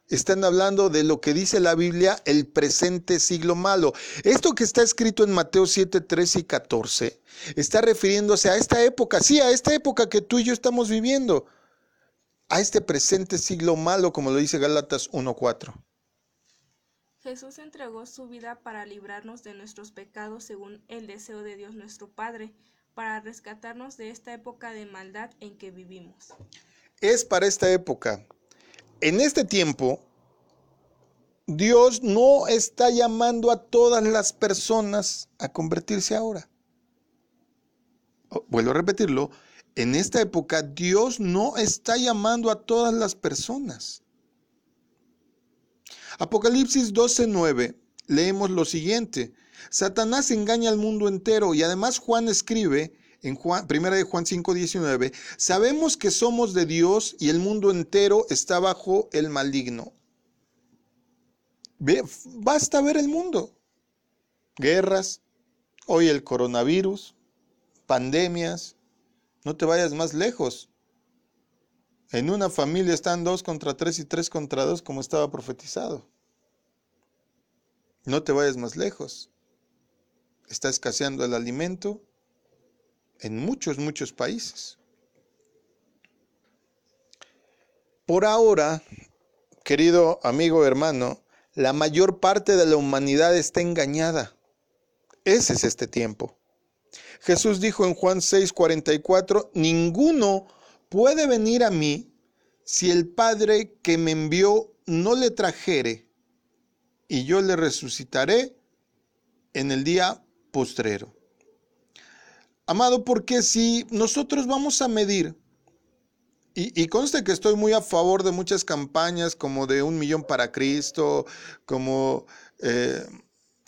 están hablando de lo que dice la Biblia, el presente siglo malo. Esto que está escrito en Mateo 7, 13 y 14 está refiriéndose a esta época, sí, a esta época que tú y yo estamos viviendo, a este presente siglo malo, como lo dice Gálatas 1.4. Jesús entregó su vida para librarnos de nuestros pecados según el deseo de Dios nuestro Padre, para rescatarnos de esta época de maldad en que vivimos. Es para esta época en este tiempo, Dios no está llamando a todas las personas a convertirse ahora. Oh, vuelvo a repetirlo, en esta época Dios no está llamando a todas las personas. Apocalipsis 12:9 leemos lo siguiente: Satanás engaña al mundo entero y además Juan escribe en Juan, primera de Juan 5:19, sabemos que somos de Dios y el mundo entero está bajo el maligno. basta ver el mundo. Guerras, hoy el coronavirus, pandemias, no te vayas más lejos. En una familia están dos contra tres y tres contra dos como estaba profetizado. No te vayas más lejos. Está escaseando el alimento, en muchos, muchos países. Por ahora, querido amigo hermano, la mayor parte de la humanidad está engañada. Ese es este tiempo. Jesús dijo en Juan 6:44, ninguno puede venir a mí si el Padre que me envió no le trajere, y yo le resucitaré en el día postrero. Amado, porque si nosotros vamos a medir, y, conste que estoy muy a favor de muchas campañas como de un millón para Cristo, como eh,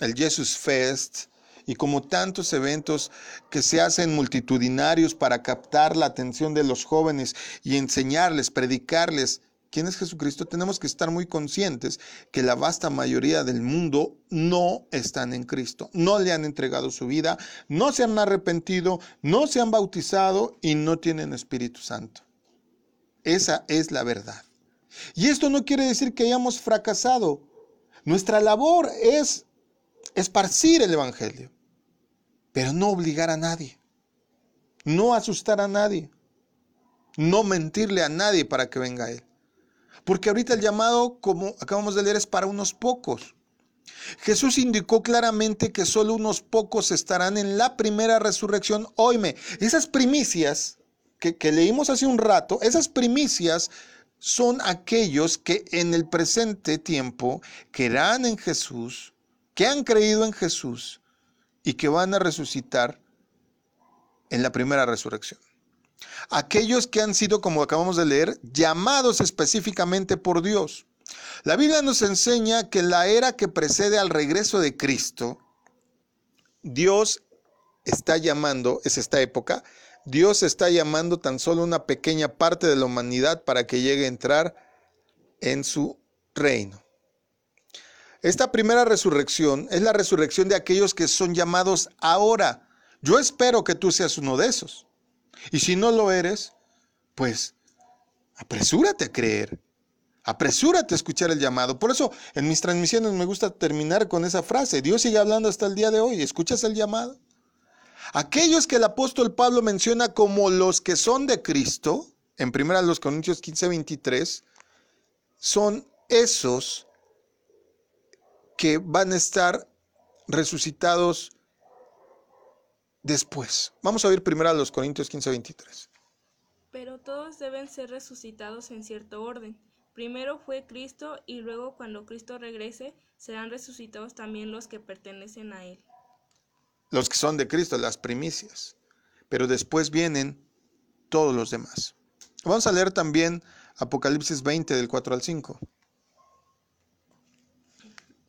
el Jesus Fest, y como tantos eventos que se hacen multitudinarios para captar la atención de los jóvenes y enseñarles, predicarles quién es Jesucristo, tenemos que estar muy conscientes que la vasta mayoría del mundo no están en Cristo, no le han entregado su vida, no se han arrepentido, no se han bautizado y no tienen Espíritu Santo. Esa es la verdad. Y esto no quiere decir que hayamos fracasado. Nuestra labor es esparcir el Evangelio, pero no obligar a nadie, no asustar a nadie, no mentirle a nadie para que venga Él. Porque ahorita el llamado, como acabamos de leer, es para unos pocos. Jesús indicó claramente que solo unos pocos estarán en la primera resurrección. Oíme, esas primicias que, que leímos hace un rato, esas primicias son aquellos que en el presente tiempo creerán en Jesús, que han creído en Jesús y que van a resucitar en la primera resurrección. Aquellos que han sido, como acabamos de leer, llamados específicamente por Dios. La Biblia nos enseña que en la era que precede al regreso de Cristo, Dios está llamando, es esta época, Dios está llamando tan solo una pequeña parte de la humanidad para que llegue a entrar en su reino. Esta primera resurrección es la resurrección de aquellos que son llamados ahora. Yo espero que tú seas uno de esos. Y si no lo eres, pues apresúrate a creer. Apresúrate a escuchar el llamado. Por eso en mis transmisiones me gusta terminar con esa frase. Dios sigue hablando hasta el día de hoy. ¿Escuchas el llamado? Aquellos que el apóstol Pablo menciona como los que son de Cristo, en 1 Corintios 15, 23, son esos que van a estar resucitados después. Vamos a ver primero a los Corintios 15, 23. Pero todos deben ser resucitados en cierto orden. Primero fue Cristo y luego cuando Cristo regrese serán resucitados también los que pertenecen a Él. Los que son de Cristo, las primicias. Pero después vienen todos los demás. Vamos a leer también Apocalipsis 20 del 4 al 5.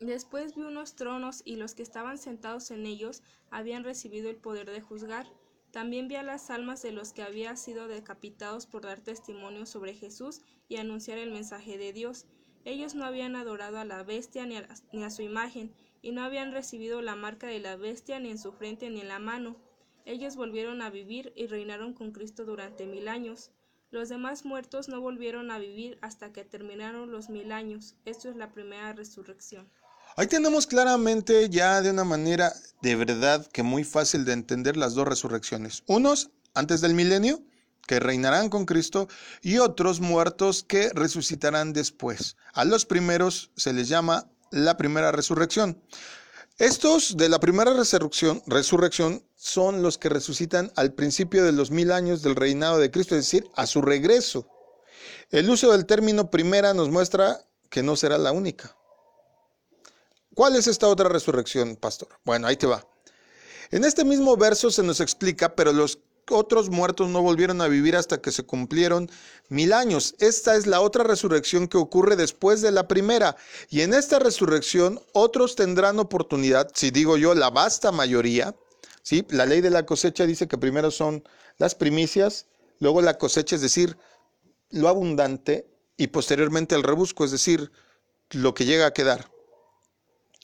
Después vi unos tronos y los que estaban sentados en ellos habían recibido el poder de juzgar. También vi a las almas de los que habían sido decapitados por dar testimonio sobre Jesús y anunciar el mensaje de Dios. Ellos no habían adorado a la bestia ni a, ni a su imagen, y no habían recibido la marca de la bestia ni en su frente ni en la mano. Ellos volvieron a vivir y reinaron con Cristo durante mil años. Los demás muertos no volvieron a vivir hasta que terminaron los mil años. Esto es la primera resurrección. Ahí tenemos claramente ya de una manera de verdad que muy fácil de entender las dos resurrecciones. Unos antes del milenio, que reinarán con Cristo, y otros muertos que resucitarán después. A los primeros se les llama la primera resurrección. Estos de la primera resurrección, resurrección son los que resucitan al principio de los mil años del reinado de Cristo, es decir, a su regreso. El uso del término primera nos muestra que no será la única. ¿Cuál es esta otra resurrección, pastor? Bueno, ahí te va. En este mismo verso se nos explica, pero los otros muertos no volvieron a vivir hasta que se cumplieron mil años. Esta es la otra resurrección que ocurre después de la primera. Y en esta resurrección otros tendrán oportunidad, si digo yo, la vasta mayoría. ¿sí? La ley de la cosecha dice que primero son las primicias, luego la cosecha, es decir, lo abundante, y posteriormente el rebusco, es decir, lo que llega a quedar.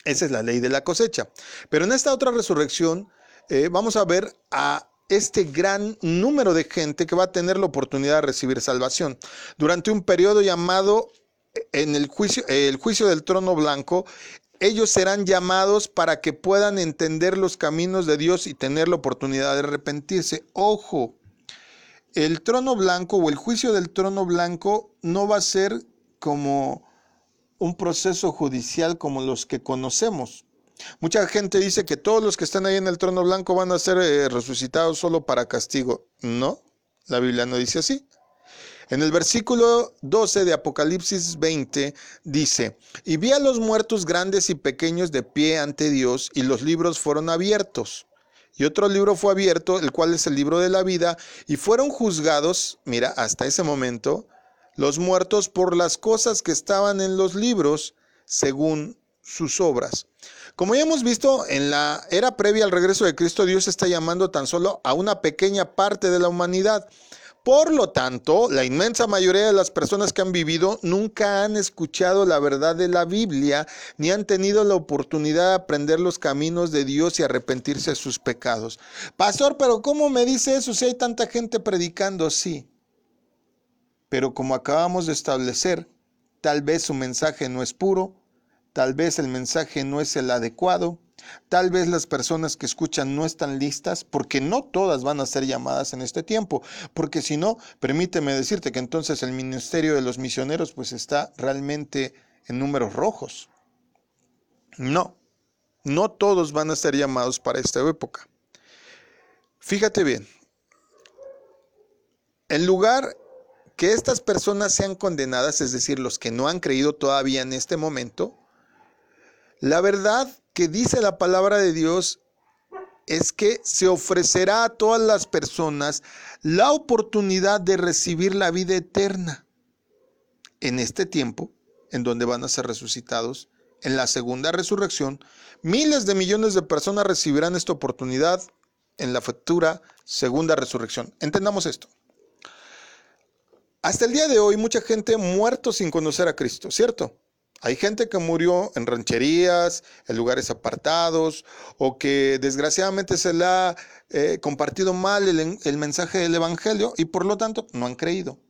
Esa es la ley de la cosecha. Pero en esta otra resurrección eh, vamos a ver a este gran número de gente que va a tener la oportunidad de recibir salvación. Durante un periodo llamado eh, en el juicio, el juicio del trono blanco, ellos serán llamados para que puedan entender los caminos de Dios y tener la oportunidad de arrepentirse. Ojo, el trono blanco o el juicio del trono blanco no va a ser como un proceso judicial como los que conocemos. Mucha gente dice que todos los que están ahí en el trono blanco van a ser eh, resucitados solo para castigo. No, la Biblia no dice así. En el versículo 12 de Apocalipsis 20 dice, y vi a los muertos grandes y pequeños de pie ante Dios, y los libros fueron abiertos. Y otro libro fue abierto, el cual es el libro de la vida, y fueron juzgados, mira, hasta ese momento, los muertos por las cosas que estaban en los libros según sus obras. Como ya hemos visto, en la era previa al regreso de Cristo, Dios está llamando tan solo a una pequeña parte de la humanidad. Por lo tanto, la inmensa mayoría de las personas que han vivido nunca han escuchado la verdad de la Biblia, ni han tenido la oportunidad de aprender los caminos de Dios y arrepentirse de sus pecados. Pastor, pero ¿cómo me dice eso si hay tanta gente predicando? Sí, pero como acabamos de establecer, tal vez su mensaje no es puro, tal vez el mensaje no es el adecuado, Tal vez las personas que escuchan no están listas porque no todas van a ser llamadas en este tiempo, porque si no, permíteme decirte que entonces el ministerio de los misioneros pues está realmente en números rojos. No, no todos van a ser llamados para esta época. Fíjate bien, en lugar que estas personas sean condenadas, es decir, los que no han creído todavía en este momento, la verdad que dice la palabra de Dios es que se ofrecerá a todas las personas la oportunidad de recibir la vida eterna en este tiempo, en donde van a ser resucitados. En la segunda resurrección, miles de millones de personas recibirán esta oportunidad en la futura segunda resurrección. Entendamos esto. Hasta el día de hoy, mucha gente muerto sin conocer a Cristo, ¿cierto? Hay gente que murió en rancherías, en lugares apartados, o que desgraciadamente se le ha eh, compartido mal el, el mensaje del Evangelio y por lo tanto no han creído.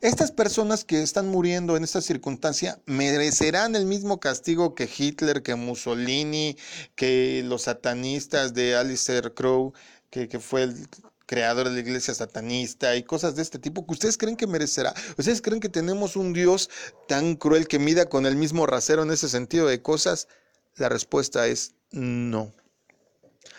Estas personas que están muriendo en esta circunstancia merecerán el mismo castigo que Hitler, que Mussolini, que los satanistas de Alistair Crow, que, que fue el creador de la iglesia satanista y cosas de este tipo que ustedes creen que merecerá. ¿Ustedes creen que tenemos un Dios tan cruel que mida con el mismo rasero en ese sentido de cosas? La respuesta es no.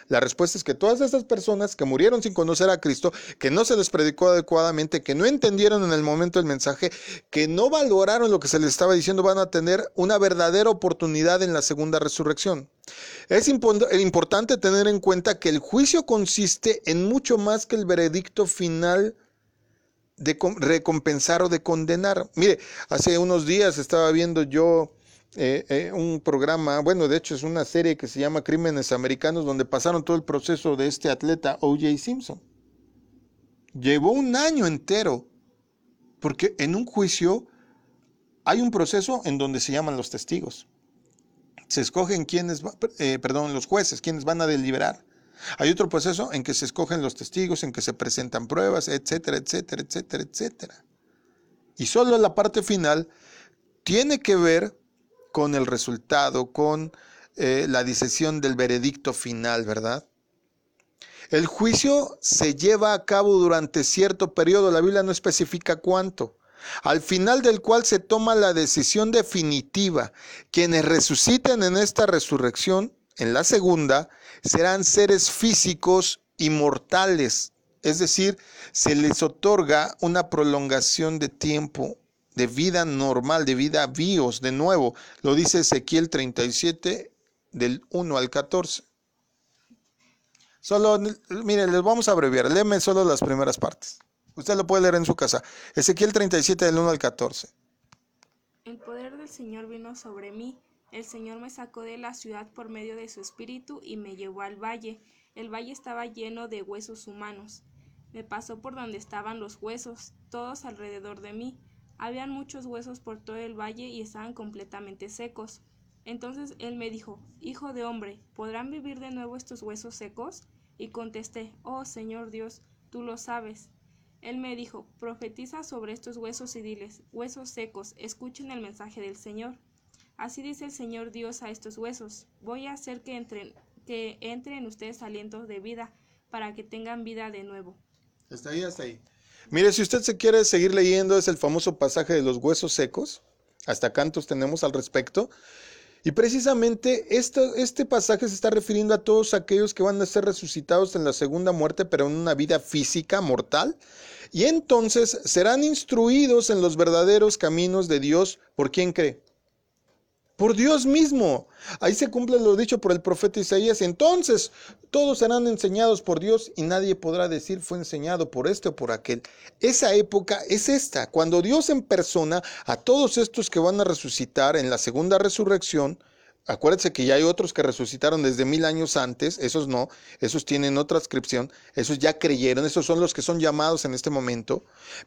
La respuesta es que todas estas personas que murieron sin conocer a Cristo, que no se les predicó adecuadamente, que no entendieron en el momento el mensaje, que no valoraron lo que se les estaba diciendo, van a tener una verdadera oportunidad en la segunda resurrección. Es importante tener en cuenta que el juicio consiste en mucho más que el veredicto final de recompensar o de condenar. Mire, hace unos días estaba viendo yo eh, eh, un programa, bueno, de hecho es una serie que se llama Crímenes Americanos, donde pasaron todo el proceso de este atleta OJ Simpson. Llevó un año entero, porque en un juicio hay un proceso en donde se llaman los testigos. Se escogen quienes, eh, perdón, los jueces, quienes van a deliberar. Hay otro proceso en que se escogen los testigos, en que se presentan pruebas, etcétera, etcétera, etcétera, etcétera. Y solo la parte final tiene que ver con el resultado, con eh, la disección del veredicto final, ¿verdad? El juicio se lleva a cabo durante cierto periodo, la Biblia no especifica cuánto, al final del cual se toma la decisión definitiva. Quienes resuciten en esta resurrección, en la segunda, serán seres físicos inmortales, es decir, se les otorga una prolongación de tiempo, de vida normal, de vida bios, de nuevo. Lo dice Ezequiel 37 del 1 al 14. Solo, miren, les vamos a abreviar, léeme solo las primeras partes. Usted lo puede leer en su casa. Ezequiel 37 del 1 al 14. El poder del Señor vino sobre mí. El Señor me sacó de la ciudad por medio de su espíritu y me llevó al valle. El valle estaba lleno de huesos humanos. Me pasó por donde estaban los huesos, todos alrededor de mí habían muchos huesos por todo el valle y estaban completamente secos. Entonces él me dijo, Hijo de hombre, ¿podrán vivir de nuevo estos huesos secos? Y contesté, Oh Señor Dios, tú lo sabes. Él me dijo, Profetiza sobre estos huesos y diles, Huesos secos, escuchen el mensaje del Señor. Así dice el Señor Dios a estos huesos, voy a hacer que entren, que entre en ustedes alientos de vida, para que tengan vida de nuevo. Hasta ahí, hasta ahí. Mire, si usted se quiere seguir leyendo, es el famoso pasaje de los huesos secos. Hasta cantos tenemos al respecto. Y precisamente este pasaje se está refiriendo a todos aquellos que van a ser resucitados en la segunda muerte, pero en una vida física mortal. Y entonces serán instruidos en los verdaderos caminos de Dios. ¿Por quién cree? Por Dios mismo. Ahí se cumple lo dicho por el profeta Isaías. Entonces todos serán enseñados por Dios y nadie podrá decir fue enseñado por este o por aquel. Esa época es esta, cuando Dios en persona a todos estos que van a resucitar en la segunda resurrección, Acuérdense que ya hay otros que resucitaron desde mil años antes, esos no, esos tienen otra inscripción, esos ya creyeron, esos son los que son llamados en este momento,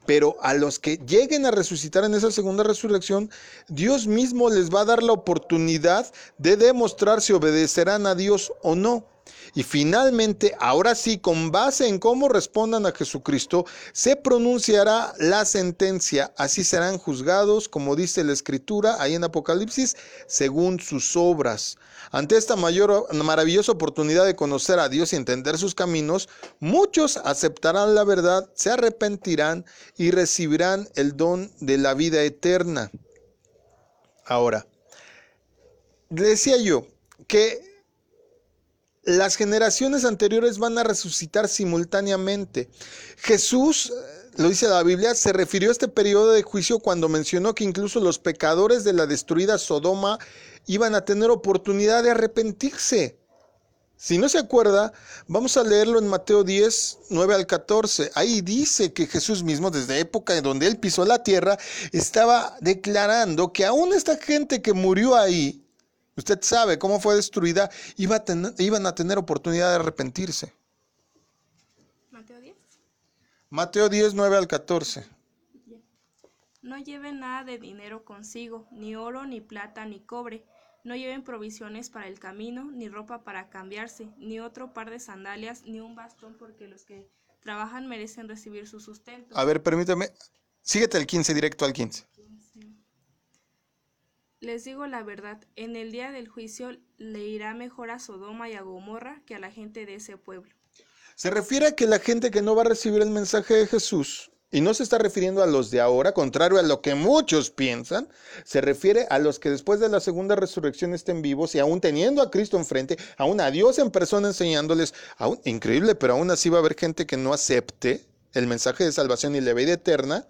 pero a los que lleguen a resucitar en esa segunda resurrección, Dios mismo les va a dar la oportunidad de demostrar si obedecerán a Dios o no. Y finalmente, ahora sí, con base en cómo respondan a Jesucristo, se pronunciará la sentencia. Así serán juzgados, como dice la Escritura ahí en Apocalipsis, según sus obras. Ante esta mayor, maravillosa oportunidad de conocer a Dios y entender sus caminos, muchos aceptarán la verdad, se arrepentirán y recibirán el don de la vida eterna. Ahora, decía yo que las generaciones anteriores van a resucitar simultáneamente. Jesús, eh, lo dice la Biblia, se refirió a este periodo de juicio cuando mencionó que incluso los pecadores de la destruida Sodoma iban a tener oportunidad de arrepentirse. Si no se acuerda, vamos a leerlo en Mateo 10, 9 al 14. Ahí dice que Jesús mismo, desde época en donde él pisó la tierra, estaba declarando que aún esta gente que murió ahí, usted sabe cómo fue destruida, iba a tener, iban a tener oportunidad de arrepentirse. Mateo 10. Mateo 10, 9 al 14. No lleven nada de dinero consigo, ni oro, ni plata, ni cobre. No lleven provisiones para el camino, ni ropa para cambiarse, ni otro par de sandalias, ni un bastón, porque los que trabajan merecen recibir su sustento. A ver, permítame. Síguete el 15, directo al 15. Les digo la verdad, en el día del juicio le irá mejor a Sodoma y a Gomorra que a la gente de ese pueblo. Se refiere a que la gente que no va a recibir el mensaje de Jesús, y no se está refiriendo a los de ahora, contrario a lo que muchos piensan, se refiere a los que después de la segunda resurrección estén vivos y aún teniendo a Cristo enfrente, aún a Dios en persona enseñándoles, aún, increíble, pero aún así va a haber gente que no acepte el mensaje de salvación y la vida eterna,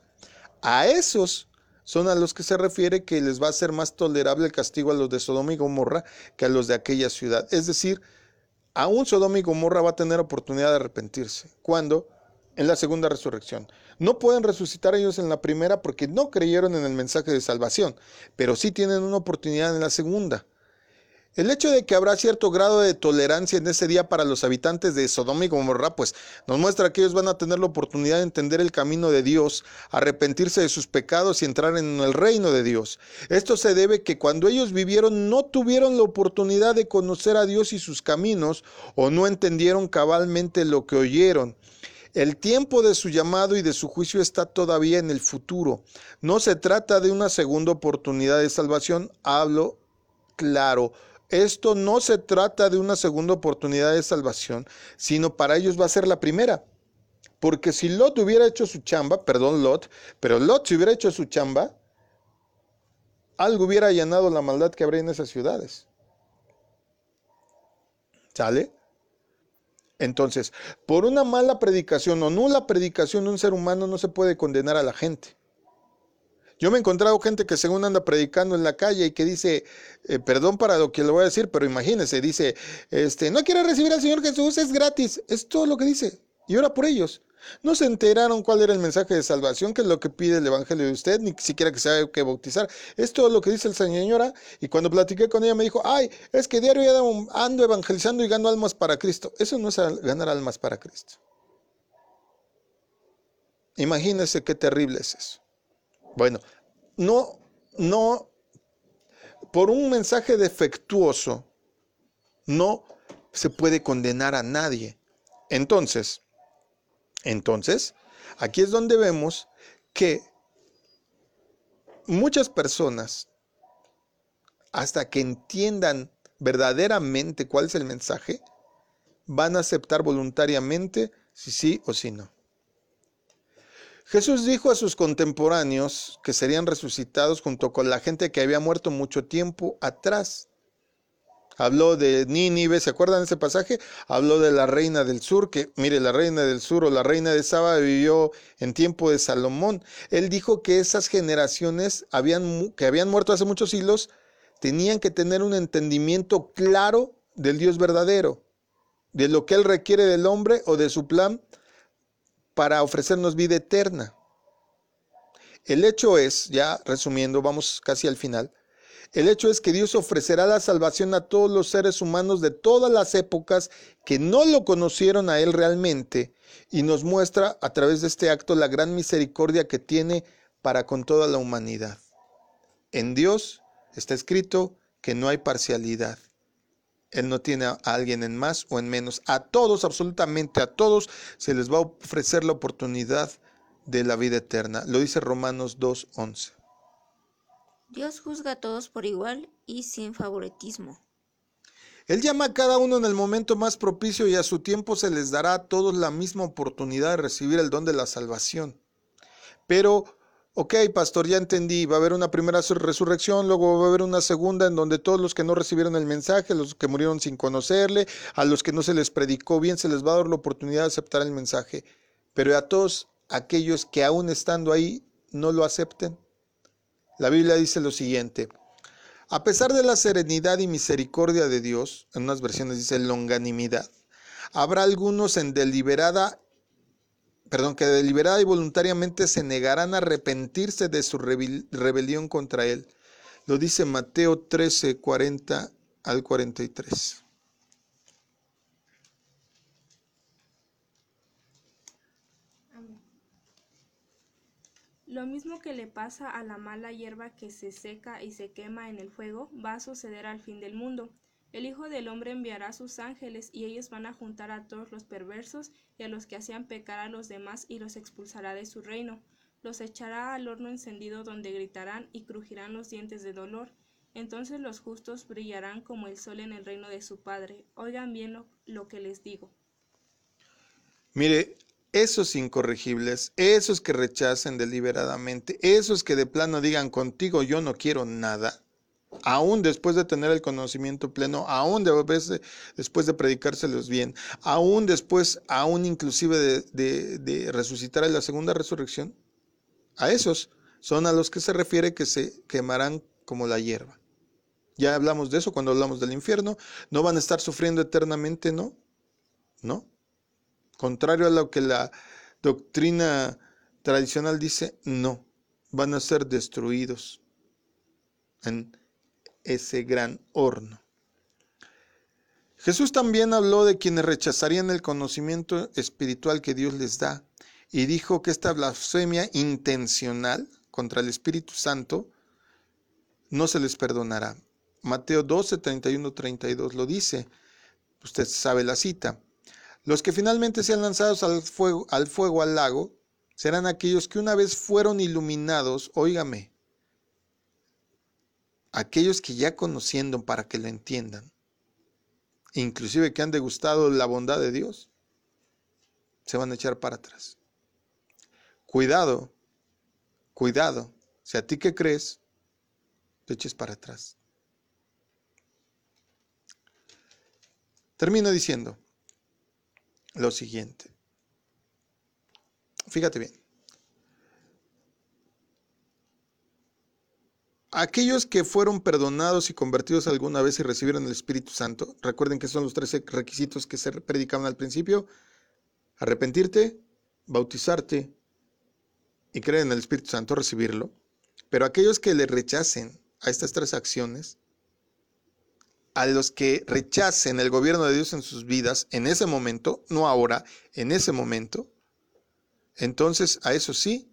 a esos son a los que se refiere que les va a ser más tolerable el castigo a los de Sodoma y Gomorra que a los de aquella ciudad. Es decir, aún Sodoma y Gomorra va a tener oportunidad de arrepentirse. ¿Cuándo? En la segunda resurrección. No pueden resucitar ellos en la primera porque no creyeron en el mensaje de salvación, pero sí tienen una oportunidad en la segunda. El hecho de que habrá cierto grado de tolerancia en ese día para los habitantes de Sodoma y Gomorra, pues nos muestra que ellos van a tener la oportunidad de entender el camino de Dios, arrepentirse de sus pecados y entrar en el reino de Dios. Esto se debe que cuando ellos vivieron no tuvieron la oportunidad de conocer a Dios y sus caminos o no entendieron cabalmente lo que oyeron. El tiempo de su llamado y de su juicio está todavía en el futuro. No se trata de una segunda oportunidad de salvación, hablo claro. Esto no se trata de una segunda oportunidad de salvación, sino para ellos va a ser la primera. Porque si Lot hubiera hecho su chamba, perdón Lot, pero Lot si hubiera hecho su chamba, algo hubiera allanado la maldad que habría en esas ciudades. ¿Sale? Entonces, por una mala predicación o nula predicación un ser humano no se puede condenar a la gente. Yo me he encontrado gente que según anda predicando en la calle y que dice, eh, perdón para lo que le voy a decir, pero imagínense, dice, este, no quiere recibir al Señor Jesús, es gratis. Es todo lo que dice. Y ora por ellos. No se enteraron cuál era el mensaje de salvación, que es lo que pide el Evangelio de usted, ni siquiera que se haya que bautizar. Es todo lo que dice el señora. Y cuando platiqué con ella me dijo, ay, es que diario ando evangelizando y gano almas para Cristo. Eso no es ganar almas para Cristo. Imagínense qué terrible es eso. Bueno, no, no, por un mensaje defectuoso, no se puede condenar a nadie. Entonces, entonces, aquí es donde vemos que muchas personas, hasta que entiendan verdaderamente cuál es el mensaje, van a aceptar voluntariamente si sí o si no. Jesús dijo a sus contemporáneos que serían resucitados junto con la gente que había muerto mucho tiempo atrás. Habló de Nínive, ¿se acuerdan ese pasaje? Habló de la reina del sur, que mire, la reina del sur o la reina de Saba vivió en tiempo de Salomón. Él dijo que esas generaciones que habían muerto hace muchos siglos tenían que tener un entendimiento claro del Dios verdadero, de lo que Él requiere del hombre o de su plan para ofrecernos vida eterna. El hecho es, ya resumiendo, vamos casi al final, el hecho es que Dios ofrecerá la salvación a todos los seres humanos de todas las épocas que no lo conocieron a Él realmente y nos muestra a través de este acto la gran misericordia que tiene para con toda la humanidad. En Dios está escrito que no hay parcialidad. Él no tiene a alguien en más o en menos. A todos, absolutamente a todos, se les va a ofrecer la oportunidad de la vida eterna. Lo dice Romanos 2.11. Dios juzga a todos por igual y sin favoritismo. Él llama a cada uno en el momento más propicio y a su tiempo se les dará a todos la misma oportunidad de recibir el don de la salvación. Pero, ok, pastor, ya entendí, va a haber una primera resurrección, luego va a haber una segunda en donde todos los que no recibieron el mensaje, los que murieron sin conocerle, a los que no se les predicó bien, se les va a dar la oportunidad de aceptar el mensaje. Pero a todos aquellos que aún estando ahí no lo acepten, la Biblia dice lo siguiente. A pesar de la serenidad y misericordia de Dios, en unas versiones dice longanimidad, habrá algunos en deliberada, perdón, que deliberada y voluntariamente se negarán a arrepentirse de su rebelión contra Él. Lo dice Mateo 13, 40 al 43. Lo mismo que le pasa a la mala hierba que se seca y se quema en el fuego, va a suceder al fin del mundo. El Hijo del Hombre enviará sus ángeles y ellos van a juntar a todos los perversos y a los que hacían pecar a los demás y los expulsará de su reino. Los echará al horno encendido donde gritarán y crujirán los dientes de dolor. Entonces los justos brillarán como el sol en el reino de su Padre. Oigan bien lo, lo que les digo. Mire, esos incorregibles, esos que rechacen deliberadamente, esos que de plano digan contigo yo no quiero nada, aún después de tener el conocimiento pleno, aún de, después de predicárselos bien, aún después, aún inclusive de, de, de resucitar en la segunda resurrección, a esos son a los que se refiere que se quemarán como la hierba. Ya hablamos de eso cuando hablamos del infierno, no van a estar sufriendo eternamente, ¿no? ¿No? Contrario a lo que la doctrina tradicional dice, no, van a ser destruidos en ese gran horno. Jesús también habló de quienes rechazarían el conocimiento espiritual que Dios les da y dijo que esta blasfemia intencional contra el Espíritu Santo no se les perdonará. Mateo 12, 31, 32 lo dice. Usted sabe la cita. Los que finalmente sean lanzados al fuego, al fuego, al lago, serán aquellos que una vez fueron iluminados, óigame, aquellos que ya conociendo para que lo entiendan, inclusive que han degustado la bondad de Dios, se van a echar para atrás. Cuidado, cuidado, si a ti que crees, te eches para atrás. Termino diciendo, lo siguiente. Fíjate bien. Aquellos que fueron perdonados y convertidos alguna vez y recibieron el Espíritu Santo, recuerden que son los tres requisitos que se predicaban al principio, arrepentirte, bautizarte y creer en el Espíritu Santo, recibirlo. Pero aquellos que le rechacen a estas tres acciones, a los que rechacen el gobierno de Dios en sus vidas en ese momento, no ahora, en ese momento, entonces a eso sí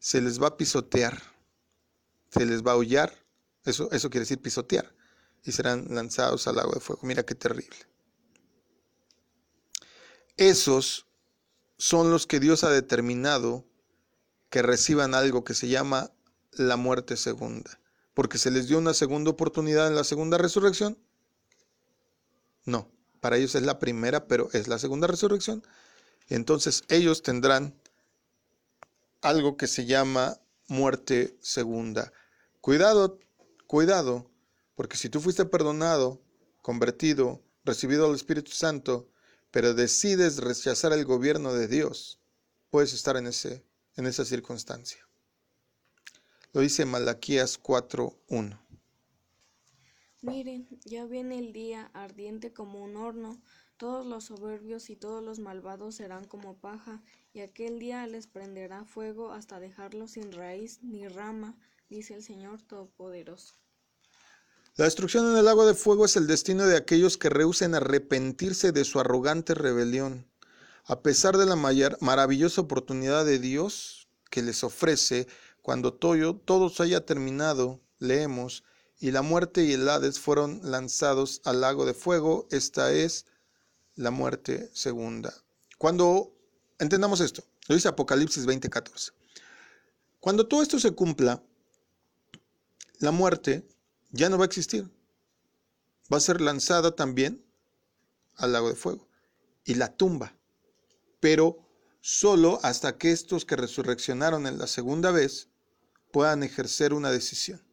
se les va a pisotear, se les va a hollar, eso, eso quiere decir pisotear, y serán lanzados al agua de fuego. Mira qué terrible. Esos son los que Dios ha determinado que reciban algo que se llama la muerte segunda, porque se les dio una segunda oportunidad en la segunda resurrección no, para ellos es la primera, pero es la segunda resurrección. Entonces ellos tendrán algo que se llama muerte segunda. Cuidado, cuidado, porque si tú fuiste perdonado, convertido, recibido al Espíritu Santo, pero decides rechazar el gobierno de Dios, puedes estar en, ese, en esa circunstancia. Lo dice Malaquías 4.1. Miren, ya viene el día ardiente como un horno, todos los soberbios y todos los malvados serán como paja, y aquel día les prenderá fuego hasta dejarlos sin raíz ni rama, dice el Señor Todopoderoso. La destrucción en el lago de fuego es el destino de aquellos que rehúsen arrepentirse de su arrogante rebelión. A pesar de la maravillosa oportunidad de Dios que les ofrece, cuando todo, todo se haya terminado, leemos, y la muerte y el Hades fueron lanzados al lago de fuego. Esta es la muerte segunda. Cuando entendamos esto, lo dice Apocalipsis 20:14. Cuando todo esto se cumpla, la muerte ya no va a existir. Va a ser lanzada también al lago de fuego y la tumba. Pero solo hasta que estos que resurreccionaron en la segunda vez puedan ejercer una decisión.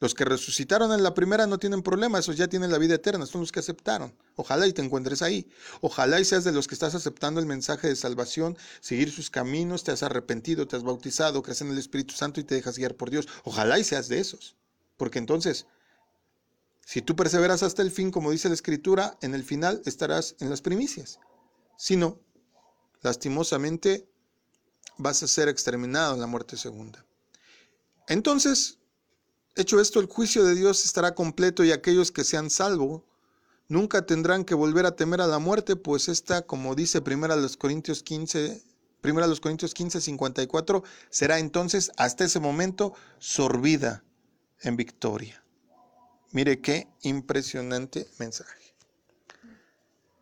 Los que resucitaron en la primera no tienen problema, esos ya tienen la vida eterna, son los que aceptaron. Ojalá y te encuentres ahí. Ojalá y seas de los que estás aceptando el mensaje de salvación, seguir sus caminos, te has arrepentido, te has bautizado, crees en el Espíritu Santo y te dejas guiar por Dios. Ojalá y seas de esos. Porque entonces, si tú perseveras hasta el fin, como dice la Escritura, en el final estarás en las primicias. Si no, lastimosamente vas a ser exterminado en la muerte segunda. Entonces, Hecho esto, el juicio de Dios estará completo y aquellos que sean salvos nunca tendrán que volver a temer a la muerte, pues esta, como dice 1 los Corintios 15, primera los Corintios 15, 54, será entonces hasta ese momento sorbida en victoria. Mire qué impresionante mensaje.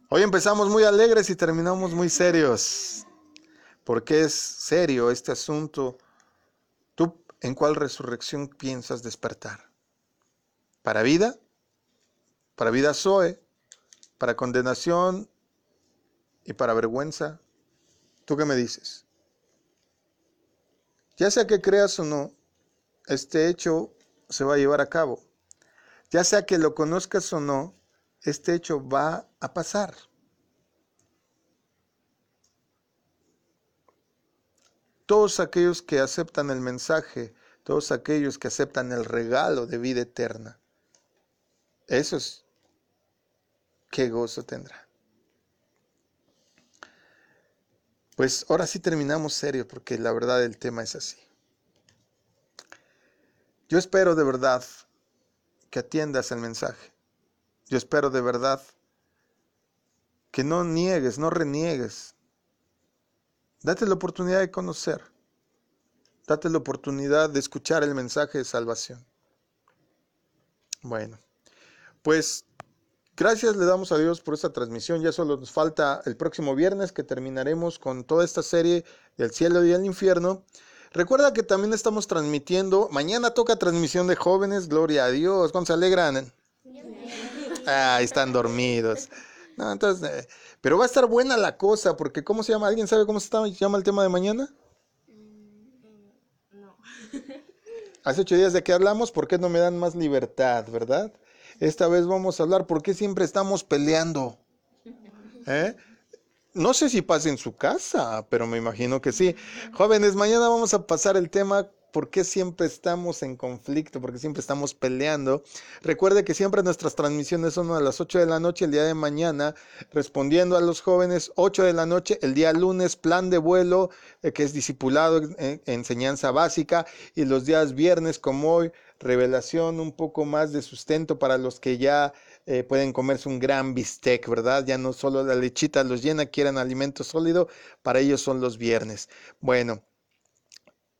Hoy empezamos muy alegres y terminamos muy serios, porque es serio este asunto ¿En cuál resurrección piensas despertar? ¿Para vida? ¿Para vida Zoe? ¿Para condenación? ¿Y para vergüenza? ¿Tú qué me dices? Ya sea que creas o no, este hecho se va a llevar a cabo. Ya sea que lo conozcas o no, este hecho va a pasar. Todos aquellos que aceptan el mensaje, todos aquellos que aceptan el regalo de vida eterna. Esos, qué gozo tendrá. Pues ahora sí terminamos serio porque la verdad el tema es así. Yo espero de verdad que atiendas el mensaje. Yo espero de verdad que no niegues, no reniegues Date la oportunidad de conocer. Date la oportunidad de escuchar el mensaje de salvación. Bueno, pues gracias le damos a Dios por esta transmisión. Ya solo nos falta el próximo viernes que terminaremos con toda esta serie del cielo y el infierno. Recuerda que también estamos transmitiendo. Mañana toca transmisión de jóvenes. Gloria a Dios. ¿Cuándo se alegran? Ah, están dormidos. No, entonces, eh, pero va a estar buena la cosa, porque ¿cómo se llama? ¿Alguien sabe cómo se llama el tema de mañana? Mm, no. Hace ocho días de que hablamos, ¿por qué no me dan más libertad, verdad? Esta vez vamos a hablar, ¿por qué siempre estamos peleando? ¿Eh? No sé si pasa en su casa, pero me imagino que sí. Jóvenes, mañana vamos a pasar el tema por qué siempre estamos en conflicto, por qué siempre estamos peleando. Recuerde que siempre nuestras transmisiones son a las 8 de la noche el día de mañana, respondiendo a los jóvenes, 8 de la noche el día lunes, plan de vuelo, eh, que es discipulado, eh, enseñanza básica, y los días viernes como hoy, revelación, un poco más de sustento para los que ya eh, pueden comerse un gran bistec, ¿verdad? Ya no solo la lechita los llena, quieren alimento sólido, para ellos son los viernes. Bueno.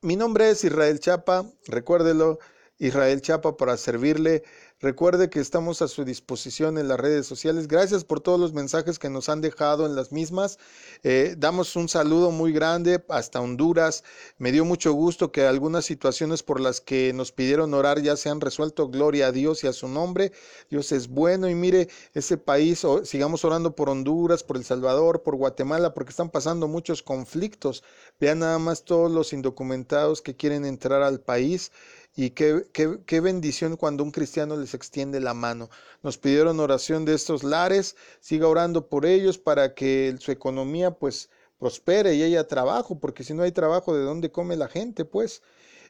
Mi nombre es Israel Chapa, recuérdelo, Israel Chapa para servirle Recuerde que estamos a su disposición en las redes sociales. Gracias por todos los mensajes que nos han dejado en las mismas. Eh, damos un saludo muy grande hasta Honduras. Me dio mucho gusto que algunas situaciones por las que nos pidieron orar ya se han resuelto. Gloria a Dios y a su nombre. Dios es bueno y mire ese país. sigamos orando por Honduras, por El Salvador, por Guatemala, porque están pasando muchos conflictos. Vean nada más todos los indocumentados que quieren entrar al país. Y qué, qué, bendición cuando un cristiano les extiende la mano. Nos pidieron oración de estos lares, siga orando por ellos para que su economía pues prospere y haya trabajo, porque si no hay trabajo, ¿de dónde come la gente? Pues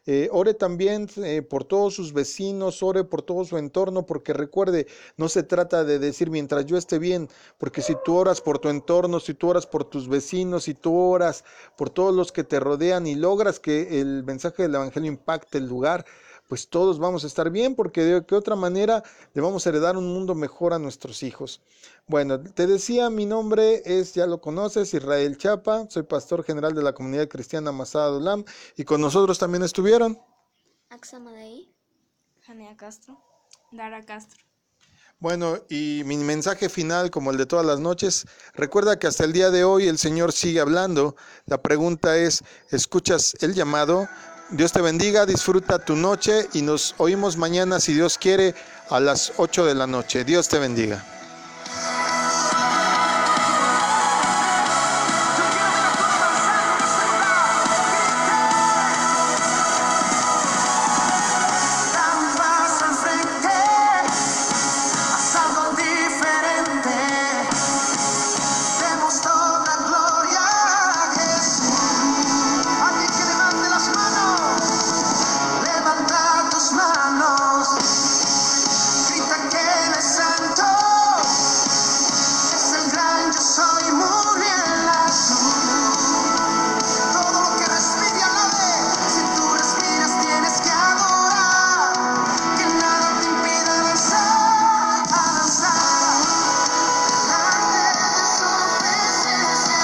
eh, ore también eh, por todos sus vecinos, ore por todo su entorno, porque recuerde, no se trata de decir mientras yo esté bien, porque si tú oras por tu entorno, si tú oras por tus vecinos, si tú oras por todos los que te rodean y logras que el mensaje del Evangelio impacte el lugar, pues todos vamos a estar bien, porque de qué otra manera le vamos a heredar un mundo mejor a nuestros hijos. Bueno, te decía, mi nombre es, ya lo conoces, Israel Chapa, soy pastor general de la comunidad cristiana Masada Dulam, y con nosotros también estuvieron. Janea Castro. Dara Castro. Bueno, y mi mensaje final, como el de todas las noches, recuerda que hasta el día de hoy el Señor sigue hablando. La pregunta es, ¿escuchas el llamado? Dios te bendiga, disfruta tu noche y nos oímos mañana, si Dios quiere, a las 8 de la noche. Dios te bendiga.